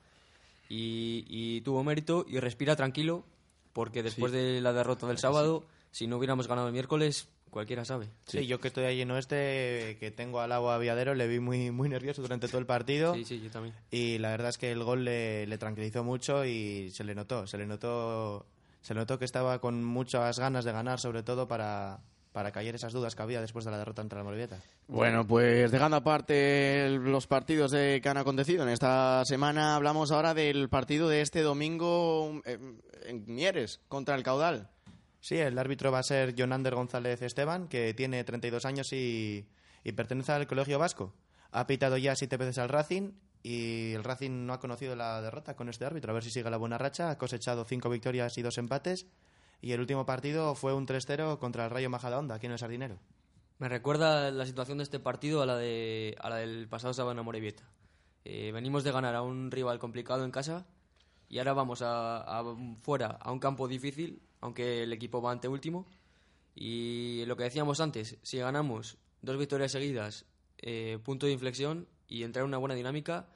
Y, y tuvo mérito y respira tranquilo, porque después de la derrota del sábado, si no hubiéramos ganado el miércoles, cualquiera sabe. Sí. yo que estoy ahí en Oeste, que tengo al agua Aviadero, le vi muy, muy nervioso durante todo el partido. Sí, sí, yo también. Y la verdad es que el gol le, le tranquilizó mucho y se le notó, se le notó, se notó que estaba con muchas ganas de ganar, sobre todo para, para callar esas dudas que había después de la derrota ante la Morevieta. Bueno, pues dejando aparte los partidos de, que han acontecido en esta semana, hablamos ahora del partido de este domingo eh, en Mieres contra el Caudal. Sí, el árbitro va a ser Jonander González Esteban, que tiene 32 años y, y pertenece al Colegio Vasco. Ha pitado ya siete veces al Racing y el Racing no ha conocido la derrota con este árbitro. A ver si sigue la buena racha. Ha cosechado cinco victorias y dos empates. Y el último partido fue un 3-0 contra el Rayo Majadahonda, aquí en el Sardinero. Me recuerda la situación de este partido a la, de, a la del pasado sábado en Amorebieta. Eh, venimos de ganar a un rival complicado en casa y ahora vamos a fuera a un campo difícil, aunque el equipo va ante último. Y lo que decíamos antes, si ganamos dos victorias seguidas, eh, punto de inflexión y entrar en una buena dinámica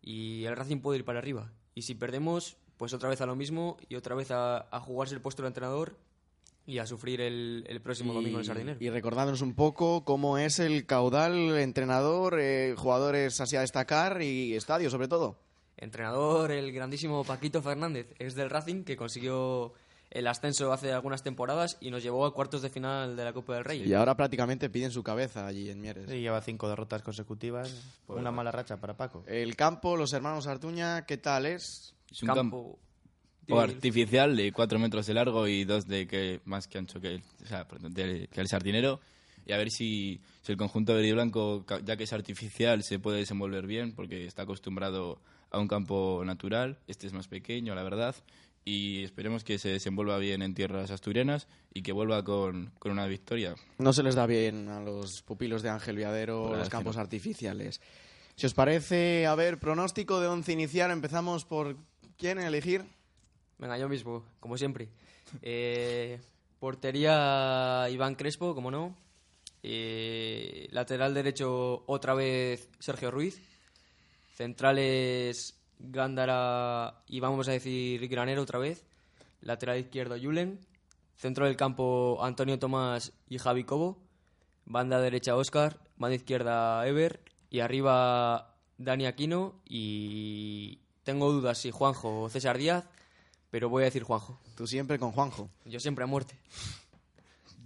y el Racing puede ir para arriba. Y si perdemos, pues otra vez a lo mismo y otra vez a, a jugarse el puesto del entrenador y a sufrir el, el próximo domingo en el Sardinero. y recordándonos un poco cómo es el Caudal, entrenador, eh, jugadores así a destacar y estadio sobre todo. Entrenador, el grandísimo Paquito Fernández, es del Racing, que consiguió el ascenso hace algunas temporadas y nos llevó a cuartos de final de la Copa del Rey. Y ahora prácticamente piden su cabeza allí en Mieres. Sí, lleva cinco derrotas consecutivas. Una mala racha para Paco. El campo, los hermanos Artuña, ¿qué tal es? Es un campo Campo. o artificial de 4 metros de largo y 2 de que más que ancho que el, o sea, perdón, de- que el sardinero. Y a ver si, si el conjunto verde y blanco, ya que es artificial, se puede desenvolver bien, porque está acostumbrado a un campo natural. Este es más pequeño, la verdad. Y esperemos que se desenvuelva bien en tierras asturianas y que vuelva con, con una victoria. No se les da bien a los pupilos de Ángel Viadero Por los campos artificiales. Si os parece, a ver, pronóstico de once inicial, empezamos por quién elegir. Venga, yo mismo, como siempre. Eh, portería Iván Crespo, como no. Eh, lateral derecho otra vez Sergio Ruiz. Centrales Gándara y vamos a decir Granero otra vez. Lateral izquierdo Julen. Centro del campo Antonio Tomás y Javi Cobo. Banda derecha Oscar. Banda izquierda Ever. Y arriba Dani Aquino. Y tengo dudas si Juanjo o César Díaz. Pero voy a decir Juanjo. Tú siempre con Juanjo. Yo siempre a muerte.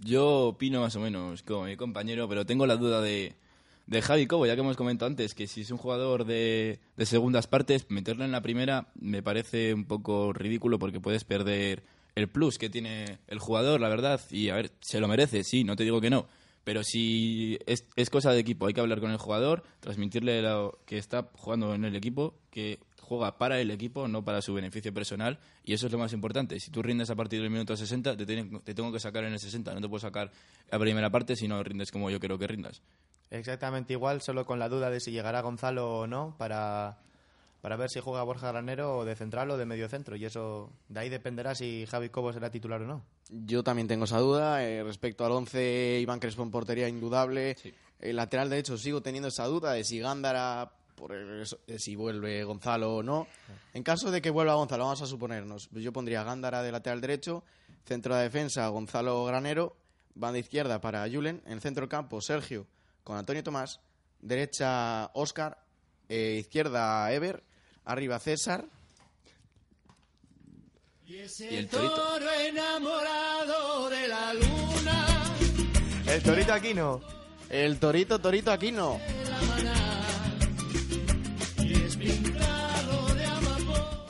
Yo opino más o menos como mi compañero, pero tengo la duda de, de Javi Cobo, ya que hemos comentado antes, que si es un jugador de, de segundas partes, meterlo en la primera me parece un poco ridículo porque puedes perder el plus que tiene el jugador, la verdad. Y a ver, se lo merece, sí, no te digo que no. Pero si es, es cosa de equipo, hay que hablar con el jugador, transmitirle lo que está jugando en el equipo, que juega para el equipo, no para su beneficio personal, y eso es lo más importante. Si tú rindes a partir del minuto 60, te, tienen- te tengo que sacar en el 60, no te puedo sacar a primera parte si no rindes como yo quiero que rindas. Exactamente igual, solo con la duda de si llegará Gonzalo o no para, para ver si juega Borja Granero o de central o de medio centro. Y eso, de ahí dependerá si Javi Cobo será titular o no. Yo también tengo esa duda. eh, respecto al 11, Iván Crespo en portería indudable. El lateral derecho sigo teniendo esa duda de si Gándara, por el- eso- de si vuelve Gonzalo o no. En caso de que vuelva Gonzalo, vamos a suponernos, yo pondría Gándara de lateral derecho, centro de defensa Gonzalo Granero, banda izquierda para Julen, en centro del campo Sergio con Antonio Tomás, derecha Óscar, eh, izquierda Ever, arriba César Y el Torito. enamorado de la luna. El Torito Aquino. El Torito, Torito Aquino.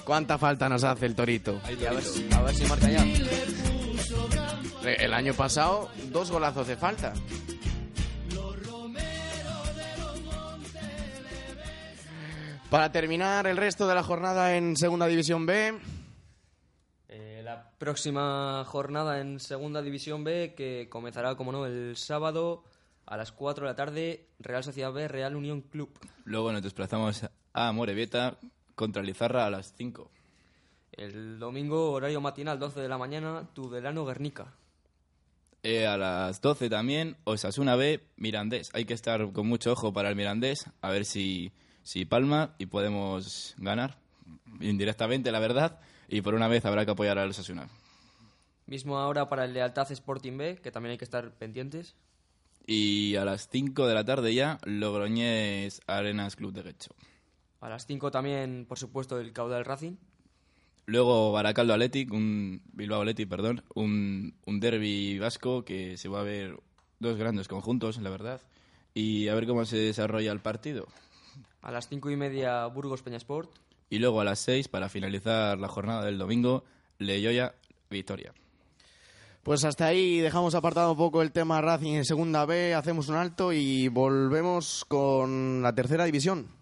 ¿Cuánta falta nos hace el Torito? Y a ver, si- a ver si marca ya. El año pasado, dos golazos de falta. Para terminar el resto de la jornada en Segunda División B, Eh, la próxima jornada en Segunda División B, que comenzará, como no, el sábado a las 4 de la tarde, Real Sociedad B, Real Unión Club. Luego nos desplazamos a Morevieta contra Lizarra a las 5. El domingo, horario matinal, 12 de la mañana, Tudelano Guernica. Eh, a las 12 también, Osasuna B, Mirandés. Hay que estar con mucho ojo para el Mirandés, a ver si, si palma y podemos ganar. Indirectamente, la verdad. Y por una vez habrá que apoyar al Osasuna. Mismo ahora para el Lealtad Sporting B, que también hay que estar pendientes. Y a las 5 de la tarde ya, Logroñés Arenas Club de Guecho. A las 5 también, por supuesto, el Caudal Racing. Luego Baracaldo Athletic, un Bilbao Athletic, perdón, un, un derby vasco que se va a ver dos grandes conjuntos, la verdad. Y a ver cómo se desarrolla el partido. A las 5 y media, Burgos Peñasport. Y luego a las 6, para finalizar la jornada del domingo, Leyoya Victoria. pues hasta ahí dejamos apartado un poco el tema Racing en Segunda B, hacemos un alto y volvemos con la Tercera División.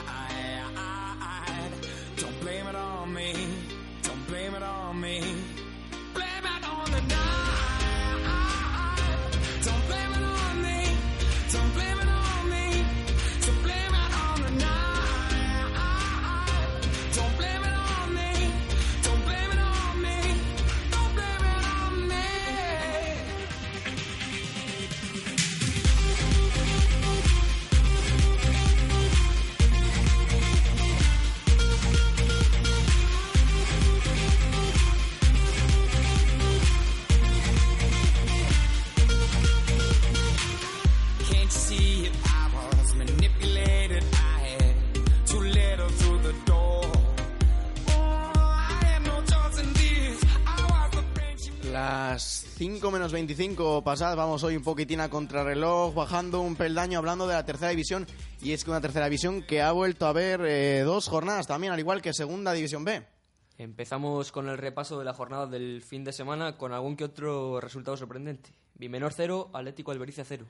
5 menos 25 pasadas, vamos hoy un poquitín a contrarreloj, bajando un peldaño, hablando de la tercera división. Y es que una tercera división que ha vuelto a ver eh, dos jornadas también, al igual que segunda división B. Empezamos con el repaso de la jornada del fin de semana con algún que otro resultado sorprendente. Bimenor 0, Atlético Albericia 0.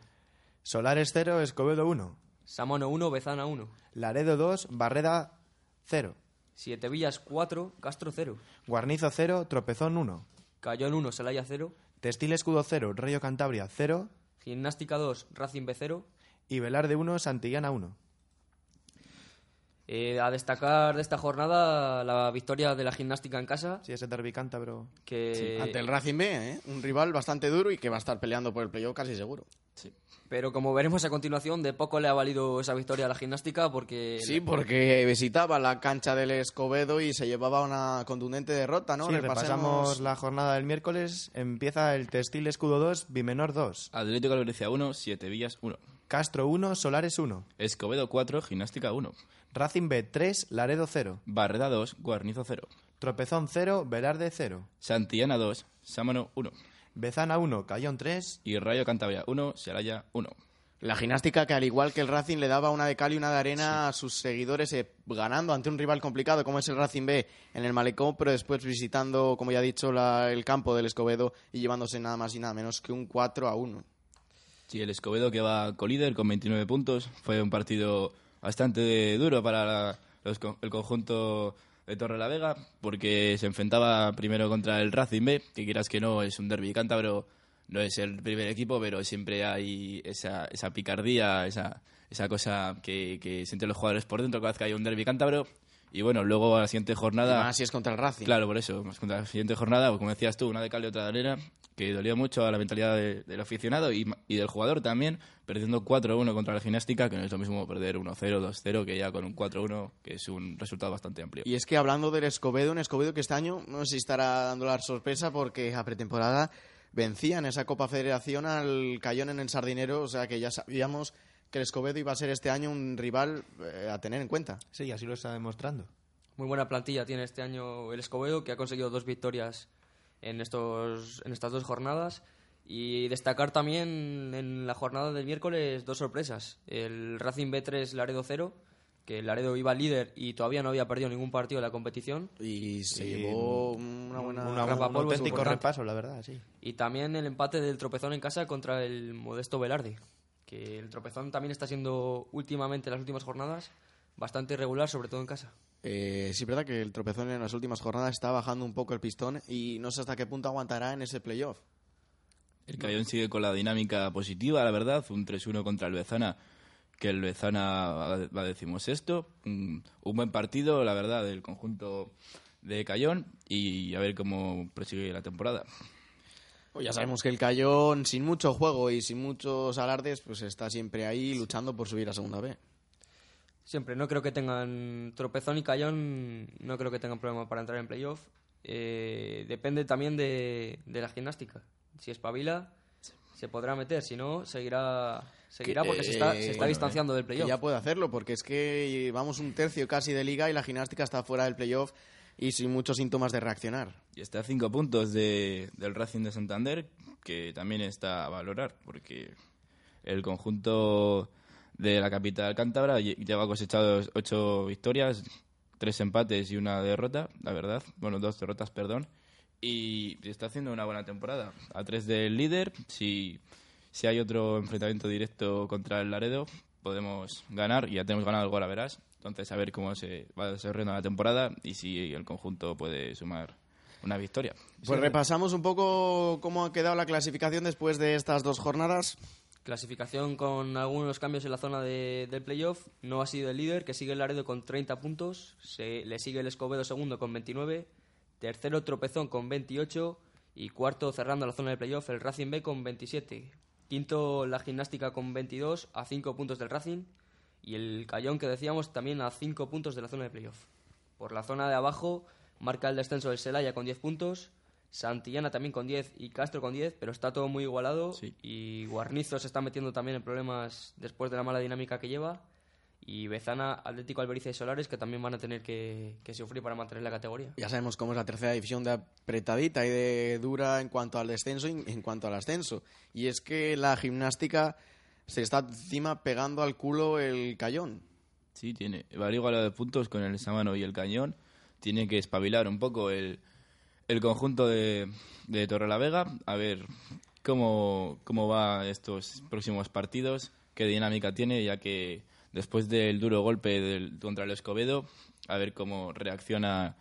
Solares 0, Escobedo 1. Samono 1, Bezana 1. Laredo 2, Barreda 0. Siete Villas 4, Castro 0. Guarnizo 0, Tropezón 1. Cayón 1, Celaya 0. Textil Escudo 0, Rayo Cantabria 0. Gimnástica 2, Racing B 0. Y Velarde 1, Santillana 1. Eh, a destacar de esta jornada la victoria de la gimnástica en casa, Sí, ese derbi cántabro. que Ante el Racing B, ¿eh? un rival bastante duro y que va a estar peleando por el playoff casi seguro. pero como veremos a continuación, de poco le ha valido esa victoria a la gimnástica porque Sí, porque visitaba la cancha del Escobedo y se llevaba una contundente derrota, ¿no? Sí, repasamos la jornada del miércoles. Empieza el Textil Escudo 2, Bimenor 2. Atlético Albericia 1, Siete Villas 1. Castro 1, Solares 1. Escobedo 4, Gimnástica 1. Racing B 3, Laredo 0. Barreda 2, Guarnizo 0. Tropezón 0, Velarde 0. Santillana 2, Sámano 1. Bezana 1, Cayón 3. Y Rayo Cantabria 1, Seraya 1. La gimnástica que al igual que el Racing le daba una de cal y una de arena a sus seguidores eh, ganando ante un rival complicado como es el Racing B en el Malecón, pero después visitando, como ya he dicho, la- el campo del Escobedo y llevándose nada más y nada menos que un 4 a 1. Sí, el Escobedo que va colíder con 29 puntos. Fue un partido bastante duro para la- los el conjunto de Torrelavega porque se enfrentaba primero contra el Racing B, que quieras que no es un derbi cántabro, no es el primer equipo, pero siempre hay esa, esa picardía, esa, esa cosa que, que sienten los jugadores por dentro cada vez que hay un derbi cántabro. Y bueno, luego a la siguiente jornada... Si es contra el Racing. Claro, por eso. Más contra la siguiente jornada, pues, como decías tú, una de cal y otra de arena, que dolía mucho a la mentalidad de- del aficionado y, y del jugador también, perdiendo 4-1 contra la gimnástica, que no es lo mismo perder 1-0, 2-0, que ya con un 4-1, que es un resultado bastante amplio. Y es que hablando del Escobedo, un Escobedo que este año no sé si estará dando la sorpresa porque a pretemporada vencía en esa Copa Federación al Cayón en el Sardinero, o sea que ya sabíamos que el Escobedo iba a ser este año un rival eh, a tener en cuenta. Sí, así lo está demostrando. Muy buena plantilla tiene este año el Escobedo, que ha conseguido dos victorias en, estos, en estas dos jornadas. Y destacar también en la jornada del miércoles dos sorpresas. El Racing B3 Laredo 0, que el Laredo iba líder y todavía no había perdido ningún partido de la competición. Y se llevó una buena... Una- un auténtico repaso, la verdad, sí. Y también el empate del tropezón en casa contra el modesto Velarde. Que el tropezón también está siendo últimamente, en las últimas jornadas, bastante irregular, sobre todo en casa. Eh, sí, es verdad que el tropezón en las últimas jornadas está bajando un poco el pistón y no sé hasta qué punto aguantará en ese playoff. El Cayón sigue con la dinámica positiva, la verdad. Un 3-1 contra el Bezana, que el Bezana va va decimosexto. Un, un buen partido, la verdad, del conjunto de Cayón. Y a ver cómo prosigue la temporada. Pues ya sabemos que el Cayón, sin mucho juego y sin muchos alardes, pues está siempre ahí luchando por subir a segunda B. Siempre, no creo que tengan tropezón y cayón, no creo que tengan problema para entrar en playoff. Eh, depende también de, de la gimnástica. Si espabila, se podrá meter, si no, seguirá, seguirá Que, porque se está, eh, se está bueno, distanciando del Que playoff. ya puede hacerlo, porque es que vamos un tercio casi de liga y la gimnástica está fuera del playoff y sin muchos síntomas de reaccionar. Y está a cinco puntos de, del Racing de Santander, que también está a valorar, porque el conjunto de la capital cántabra lle- lleva cosechados ocho victorias, tres empates y una derrota, la verdad. Bueno, dos derrotas, perdón. Y está haciendo una buena temporada. A tres del líder, si, si hay otro enfrentamiento directo contra el Laredo, podemos ganar. Y ya tenemos ganado el gol, verás. Entonces, a ver cómo se va desarrollando la temporada y si el conjunto puede sumar una victoria. Pues repasamos un poco cómo ha quedado la clasificación después de estas dos jornadas. Clasificación con algunos cambios en la zona de- del playoff. No ha sido el líder, que sigue el Laredo con 30 puntos. Se, le sigue el Escobedo segundo con 29. Tercero Tropezón con 28. Y cuarto, cerrando la zona del playoff, el Racing B con 27. Quinto, la Gimnástica con 22, a 5 puntos del Racing. Y el Cayón, que decíamos, también a 5 puntos de la zona de playoff. Por la zona de abajo, marca el descenso el Celaya con 10 puntos. Santillana también con 10 y Castro con 10, pero está todo muy igualado. Sí. Y Guarnizo se está metiendo también en problemas después de la mala dinámica que lleva. Y Bezana, Atlético Albericia y Solares, que también van a tener que, que sufrir para mantener la categoría. Ya sabemos cómo es la tercera división de apretadita y de dura en cuanto al descenso y en cuanto al ascenso. Y es que la gimnástica se está encima pegando al culo el cayón. Sí, tiene. Va igualado de puntos con el Samano y el Cañón. Tiene que espabilar un poco el, el conjunto de, de Torrelavega. A ver cómo, cómo va estos próximos partidos, qué dinámica tiene, ya que después del duro golpe del, contra el Escobedo, a ver cómo reacciona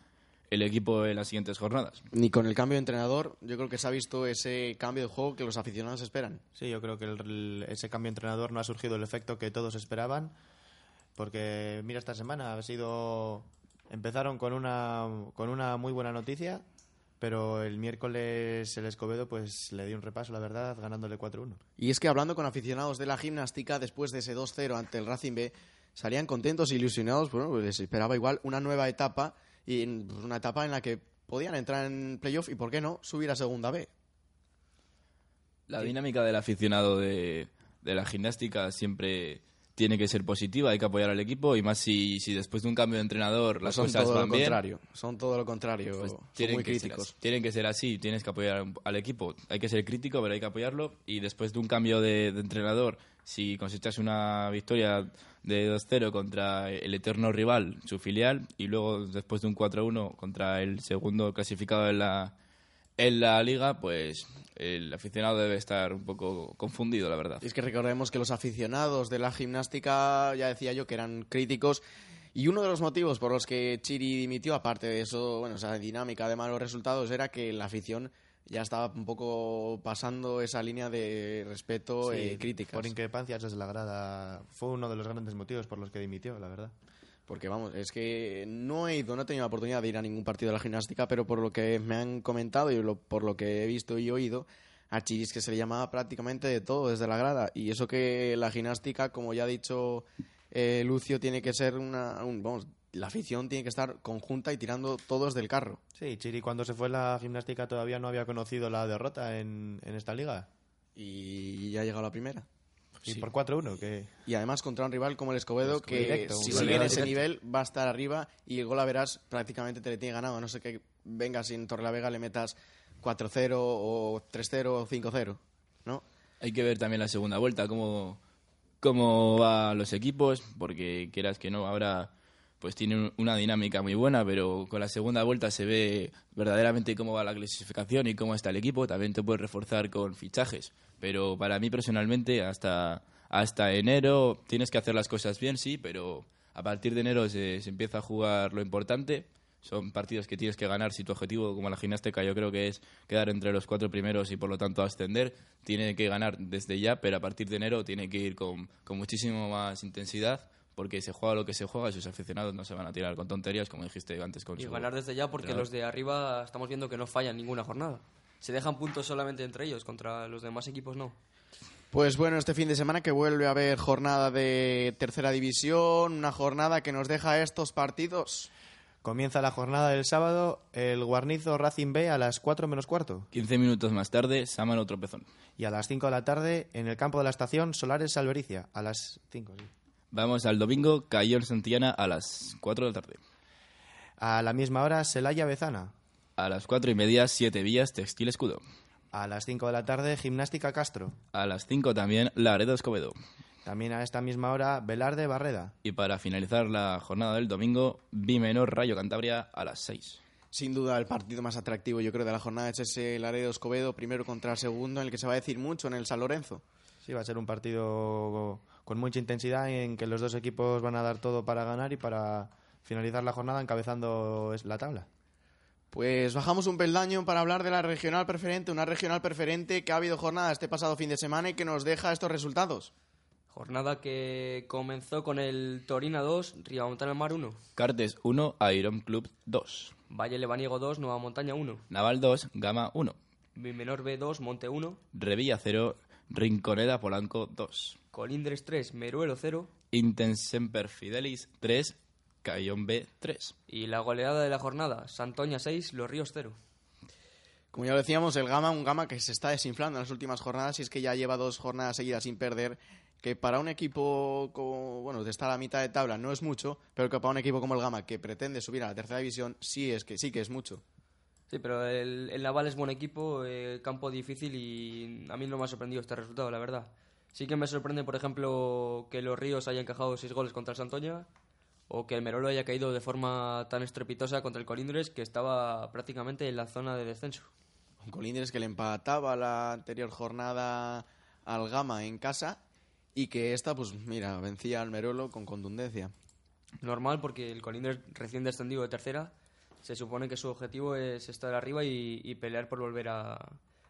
el equipo en las siguientes jornadas. Ni con el cambio de entrenador, yo creo que se ha visto ese cambio de juego que los aficionados esperan. Sí, yo creo que el- ese cambio de entrenador no ha surgido el efecto que todos esperaban, porque mira esta semana ha sido empezaron con una con una muy buena noticia, pero el miércoles el Escobedo pues le dio un repaso, la verdad, ganándole 4-1. Y es que hablando con aficionados de la gimnástica, después de ese 2-0 ante el Racing B, salían contentos e ilusionados, bueno, pues les esperaba igual una nueva etapa, y en- pues, una etapa en la que podían entrar en playoff y, ¿por qué no?, subir a segunda B. La dinámica del aficionado de, de la gimnástica siempre tiene que ser positiva, hay que apoyar al equipo y más si, si después de un cambio de entrenador las son cosas todo van lo bien. contrario, son todo lo contrario, pues son tienen muy que ser críticos. así. tienen que ser así, tienes que apoyar al equipo. Hay que ser crítico, pero hay que apoyarlo. Y después de un cambio de, de entrenador, si cosechas una victoria de 2-0 contra el eterno rival, su filial, y luego después de un 4-1 contra el segundo clasificado en la, en la liga, pues el aficionado debe estar un poco confundido, la verdad. Y es que recordemos que los aficionados de la gimnástica, ya decía yo, que eran críticos. Y uno de los motivos por los que Chiri dimitió, aparte de eso, bueno, esa dinámica de malos resultados, era que la afición ya estaba un poco pasando esa línea de respeto Sí, y críticas. Por increpancias desde la grada fue uno de los grandes motivos por los que dimitió, la verdad. Porque vamos, es que no he ido, no he tenido la oportunidad de ir a ningún partido de la gimnástica, pero por lo que me han comentado y lo- por lo que he visto y oído, a Chiris que se le llamaba prácticamente de todo desde la grada. Y eso que la gimnástica, como ya ha dicho eh, Lucio, tiene que ser una. un- vamos, la afición tiene que estar conjunta y tirando todos del carro. Sí, Chiri cuando se fue la gimnástica todavía no había conocido la derrota en, en esta liga. Y ya ha llegado la primera. Y por 4-1, que Y además contra un rival como el Escobedo, Pues que directo, si sigue en ese nivel va a estar arriba y el gol a verás prácticamente te le tiene ganado. A no sé que vengas y en Torrelavega le metas 4-0 o 3-0 o 5-0, ¿no? Hay que ver también la segunda vuelta, cómo, cómo van los equipos, porque quieras que no, ahora pues tienen una dinámica muy buena, pero con la segunda vuelta se ve verdaderamente cómo va la clasificación y cómo está el equipo. También te puedes reforzar con fichajes, pero para mí personalmente hasta, hasta enero tienes que hacer las cosas bien, sí, pero a partir de enero se, se empieza a jugar lo importante. Son partidos que tienes que ganar si tu objetivo, como la gimnástica, yo creo que es quedar entre los cuatro primeros y por lo tanto ascender. Tiene que ganar desde ya, pero a partir de enero tiene que ir con, con muchísimo más intensidad porque se juega lo que se juega y sus aficionados no se van a tirar con tonterías, como dijiste antes con Y su ganar desde ya porque entrenador. los de arriba estamos viendo que no fallan ninguna jornada. Se dejan puntos solamente entre ellos, contra los demás equipos no. Pues bueno, este fin de semana que vuelve a haber jornada de tercera división, una jornada que nos deja estos partidos. comienza la jornada del sábado, el Guarnizo Racing B a las 4 menos cuarto. 15 minutos más tarde, Sámano Tropezón. Y a las 5 de la tarde, en el campo de la estación, Solares Salvericia, a las 5, sí. Vamos al domingo, Cayón Santillana a las 4 de la tarde. A la misma hora, Celaya Bezana. A las 4 y media, Siete Vías Textil Escudo. A las 5 de la tarde, Gimnástica Castro. A las 5 también, Laredo Escobedo. También a esta misma hora, Velarde Barreda. Y para finalizar la jornada del domingo, Bimenor Rayo Cantabria a las 6. Sin duda el partido más atractivo yo creo de la jornada es ese Laredo Escobedo, primero contra segundo, en el que se va a decir mucho en el San Lorenzo. Sí, va a ser un partido con mucha intensidad en que los dos equipos van a dar todo para ganar y para finalizar la jornada encabezando la tabla. Pues bajamos un peldaño para hablar de la regional preferente, una regional preferente que ha habido jornada este pasado fin de semana y que nos deja estos resultados. Jornada que comenzó con el Torina 2, Ribamontana Mar 1, Cartes 1, Iron Club 2. Valle Lebaniego 2, Nueva Montaña 1, Naval 2, Gama 1. Bimenor B 2, Monte 1, Revilla 0, Rinconeda Polanco 2. Colindres 3, Meruelo 0 Intensemper Fidelis 3, Cayón B 3. y la goleada de la jornada, Santoña 6, Los Ríos 0. Como ya lo decíamos, el Gama, un Gama que se está desinflando en las últimas jornadas y es que ya lleva dos jornadas seguidas sin perder, que para un equipo como, bueno, está a la mitad de tabla no es mucho, pero que para un equipo como el Gama que pretende subir a la tercera división sí es que sí que es mucho. Sí, pero el, el Naval es buen equipo, eh, campo difícil y a mí no me ha sorprendido este resultado, la verdad. Sí que me sorprende, por ejemplo, que los Ríos hayan encajado seis goles contra el Santoña o que el Merolo haya caído de forma tan estrepitosa contra el Colindres que estaba prácticamente en la zona de descenso. Un Colindres que le empataba la anterior jornada al Gama en casa y que esta, pues mira, vencía al Merolo con contundencia. Normal porque el Colindres recién descendido de tercera se supone que su objetivo es estar arriba y, pelear por volver a,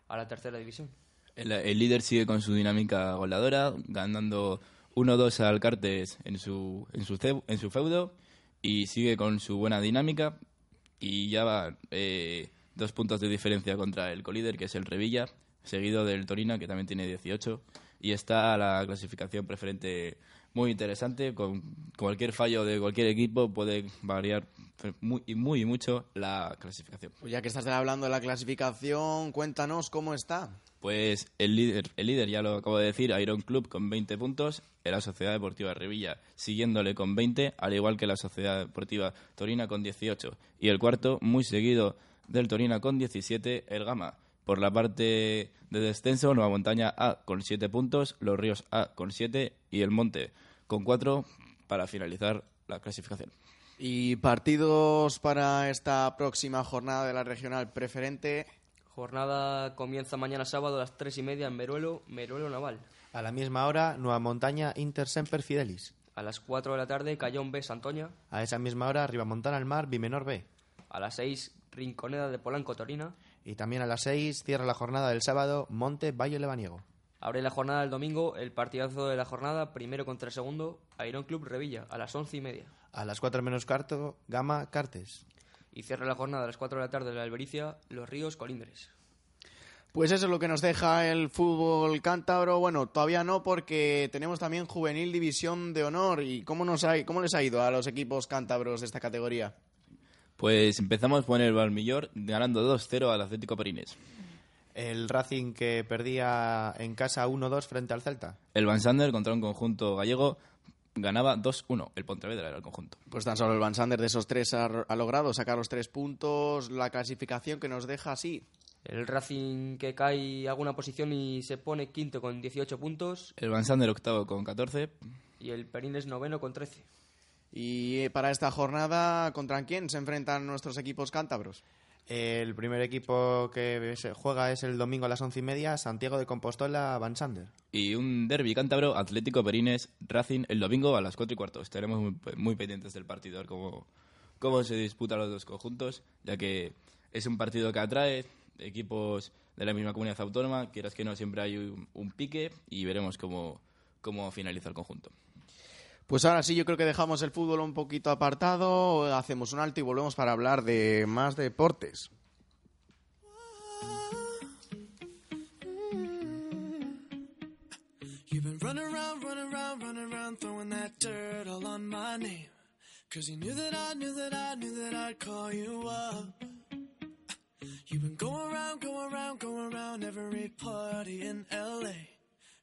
a la tercera división. El, líder sigue con su dinámica goleadora, ganando 1-2 al Cartes en su, en, su, en su feudo y sigue con su buena dinámica y ya va eh, dos puntos de diferencia contra el colíder, que es el Revilla, seguido del Torina, que también tiene 18, y está la clasificación preferente muy interesante, con cualquier fallo de cualquier equipo puede variar muy, y muy mucho la clasificación. Pues ya que estás hablando de la clasificación, cuéntanos cómo está. Pues el líder, el líder ya lo acabo de decir, Iron Club con 20 puntos, la Sociedad Deportiva Revilla siguiéndole con 20, al igual que la Sociedad Deportiva Torina con 18. Y el cuarto, muy seguido del Torina con 17, el Gama. Por la parte de descenso, Nueva Montaña A con 7 puntos, Los Ríos A con 7 y el Monte con 4 para finalizar la clasificación. Y partidos para esta próxima jornada de la regional preferente. Jornada comienza mañana sábado a las tres y media en Meruelo, Meruelo Naval. A la misma hora, Nueva Montaña Inter Semper Fidelis. A las 4 de la tarde, Cayón B, Santoña. A esa misma hora, Ribamontana al Mar, Bimenor B. A las 6, Rinconeda de Polanco, Torina. Y también a las 6 cierra la jornada del sábado, Monte Valle Lebaniego. Abre la jornada del domingo, el partidazo de la jornada, primero contra el segundo, Iron Club Revilla, a las once y media. A las 4 menos cuarto, Gama Cartes. Y cierra la jornada a las 4 de la tarde de la Albericia, Los Ríos Colindres. Pues eso es lo que nos deja el fútbol cántabro. Bueno, todavía no porque tenemos también juvenil división de honor. ¿Y cómo, nos ha, cómo les ha ido a los equipos cántabros de esta categoría? Pues empezamos con el Valmillor ganando 2-0 al Atlético Parines. El Racing que perdía en casa 1-2 frente al Celta. El Van Sander contra un conjunto gallego ganaba 2-1. El Pontevedra era el conjunto. Pues tan solo el Van Sander de esos tres ha, ha logrado sacar los tres puntos. La clasificación que nos deja así. El Racing que cae alguna posición y se pone quinto con 18 puntos. El Van Sander octavo con 14. Y el Perines noveno con 13. Y eh, para esta jornada, ¿contra quién se enfrentan nuestros equipos cántabros? El primer equipo que se juega es el domingo a las once y media, Santiago de Compostola, Van Sander. Y un derby cántabro, Atlético Perines, Racing, el domingo a las 4 y cuarto. Estaremos muy, muy pendientes del partido, a ver cómo, cómo se disputan los dos conjuntos, ya que es un partido que atrae equipos de la misma comunidad autónoma, quieras que no, siempre hay un, un pique y veremos cómo, cómo finaliza el conjunto. Pues ahora sí, yo creo que dejamos el fútbol un poquito apartado, hacemos un alto y volvemos para hablar de más deportes. You've been going around, going around, going around every party in LA.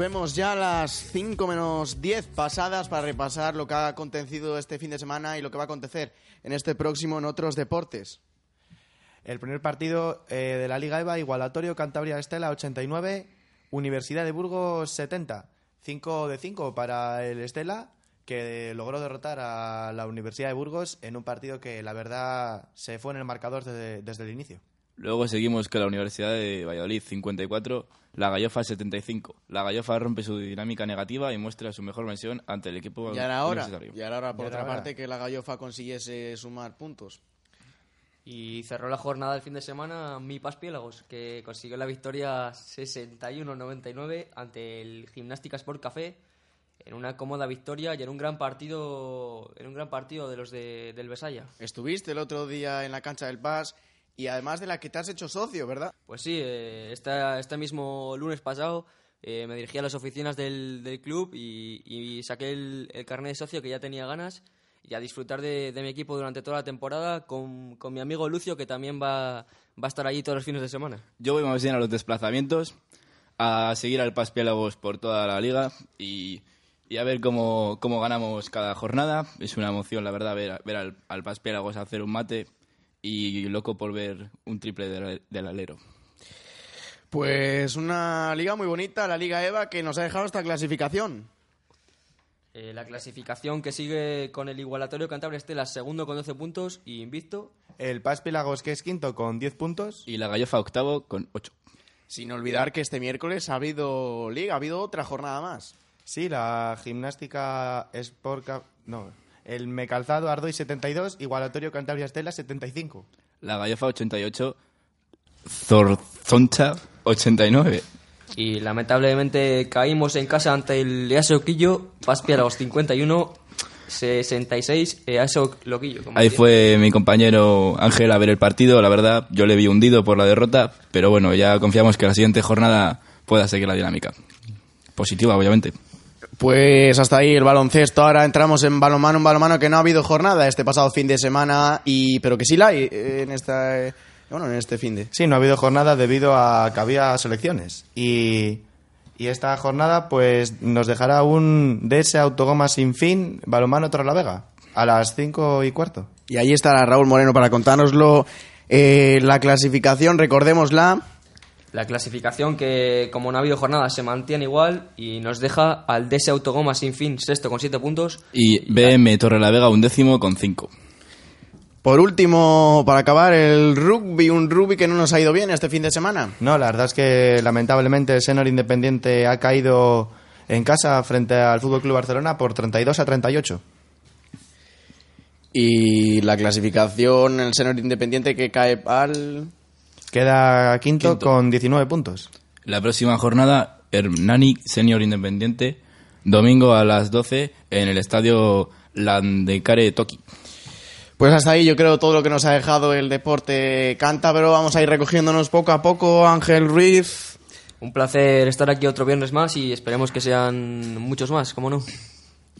volvemos ya a las 5 menos 10 pasadas para repasar lo que ha acontecido este fin de semana y lo que va a acontecer en este próximo en otros deportes. El primer partido eh, de la Liga EVA, igualatorio Cantabria Estela 89, Universidad de Burgos 70. 5 de 5 para el Estela, que logró derrotar a la Universidad de Burgos en un partido que la verdad se fue en el marcador desde, desde el inicio. Luego seguimos con la Universidad de Valladolid 54, la Gallofa 75. La Gallofa rompe su dinámica negativa y muestra su mejor versión ante el equipo Ya era hora, universitario. ya era hora por otra parte que la Gallofa consiguiese sumar puntos. Y cerró la jornada del fin de semana Mi Paspiélagos, que consiguió la victoria 61-99 ante el Gimnástica Sport Café en una cómoda victoria y en un gran partido en un gran partido de los de, del Besaya. Estuviste el otro día en la cancha del PAS y además de la que te has hecho socio, ¿verdad? Pues sí, eh, esta- este mismo lunes pasado eh, me dirigí a las oficinas del, del club y, y saqué el, el carnet de socio que ya tenía ganas y a disfrutar de, de mi equipo durante toda la temporada con, con mi amigo Lucio que también va, va a estar allí todos los fines de semana. Yo voy más bien a los desplazamientos, a seguir al Paspiélagos por toda la liga y, y a ver cómo, cómo ganamos cada jornada. Es una emoción, la verdad, ver, ver al, al Paspiélagos hacer un mate y loco por ver un triple del, del alero. Pues una liga muy bonita, la Liga EVA, que nos ha dejado esta clasificación. Eh, la clasificación que sigue con el igualatorio Cantabria Estela, segundo con 12 puntos y invicto. El Paz Pilagos, que es quinto, con 10 puntos. Y la Gallofa octavo con 8. Sin olvidar que este miércoles ha habido liga, ha habido otra jornada más. Sí, la gimnástica Sport... Ca- No, el Mecalzado Ardoy 72, Igualatorio Cantabria Estela 75. La Gallofa 88, Zorzoncha 89. Y lamentablemente caímos en casa ante el EASO Loquillo, Paspia a los 51, 66, EASO Loquillo. como Ahí decía. fue mi compañero Ángel a ver el partido, la verdad, yo le vi hundido por la derrota, pero bueno, ya confiamos que la siguiente jornada pueda seguir la dinámica. Positiva, obviamente. Pues hasta ahí el baloncesto. Ahora entramos en balonmano, un balonmano que no ha habido jornada este pasado fin de semana, y pero que sí la hay eh, en esta eh, bueno, en este fin de. Sí, no ha habido jornada debido a que había selecciones. Y, y esta jornada pues nos dejará un DS Autogoma sin fin, balomano tras la Vega, a las 5 y cuarto. Y ahí estará Raúl Moreno para contárnoslo. Eh, la clasificación, recordémosla. La clasificación que, como no ha habido jornada, se mantiene igual y nos deja al DS Autogoma sin fin, sexto con 7 puntos. Y BM Torre la Vega un décimo con 5. Por último, para acabar, el rugby, un rugby que no nos ha ido bien este fin de semana. No, la verdad es que lamentablemente el Senor Independiente ha caído en casa frente al Fútbol Club Barcelona por 32 a 38. Y la clasificación, el Senor Independiente que cae al... Queda quinto, Quinto. con 19 puntos. La próxima jornada, Hernani Senior Independiente, domingo a las 12 en el estadio Landecare Toki. Pues hasta ahí yo creo todo lo que nos ha dejado el deporte cántabro. Vamos a ir recogiéndonos poco a poco. Ángel Ruiz. Un placer estar aquí otro viernes más y esperemos que sean muchos más, como no.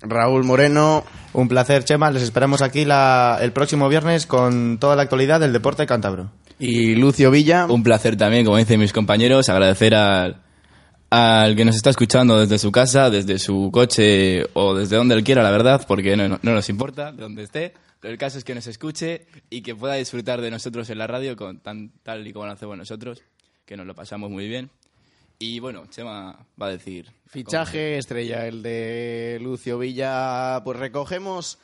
Raúl Moreno. Un placer, Chema. Les esperamos aquí la- el próximo viernes con toda la actualidad del deporte cántabro. Y Lucio Villa. Un placer también, como dicen mis compañeros, agradecer al, al que nos está escuchando desde su casa, desde su coche o desde donde él quiera, la verdad, porque no, no- no nos importa de donde esté. El caso es que nos escuche y que pueda disfrutar de nosotros en la radio con tan, tal y como lo hacemos nosotros, que nos lo pasamos muy bien. Y bueno, Chema va a decir... Fichaje estrella, el de Lucio Villa. Pues recogemos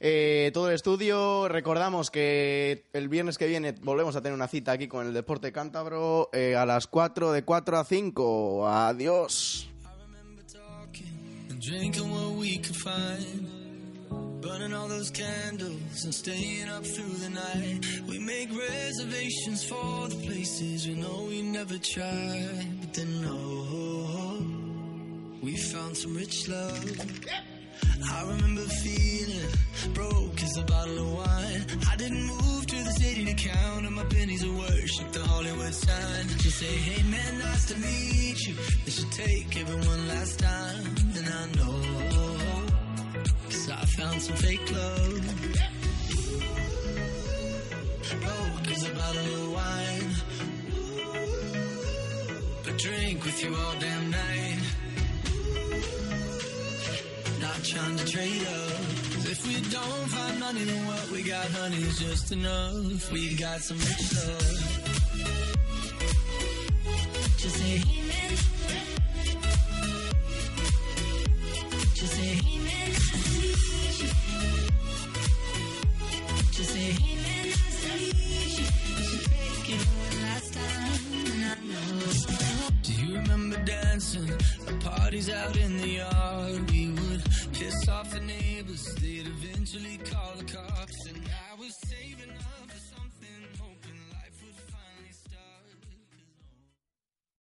eh, todo el estudio. Recordamos que el viernes que viene volvemos a tener una cita aquí con el Deporte Cántabro eh, a las 4, de 4 a 5. Adiós. Burning all those candles and staying up through the night. We make reservations for the places we know we never tried. But then, oh, we found some rich love. I remember feeling broke as a bottle of wine. I didn't move to the city to count on my pennies of worship the Hollywood sign. Just say, hey man, nice to meet you. They should take everyone last time. And I know, cause I found some fake love. Broke as a bottle of wine. But drink with you all damn night. Not trying to trade up. 'Cause if we don't find money, then what we got, honey, is just enough. We got some rich love. Just say amen. Just say. Just say. Take it last time, and I know. Do you remember dancing at parties out in the yard? We piss off the neighbors, they'd eventually call the cops.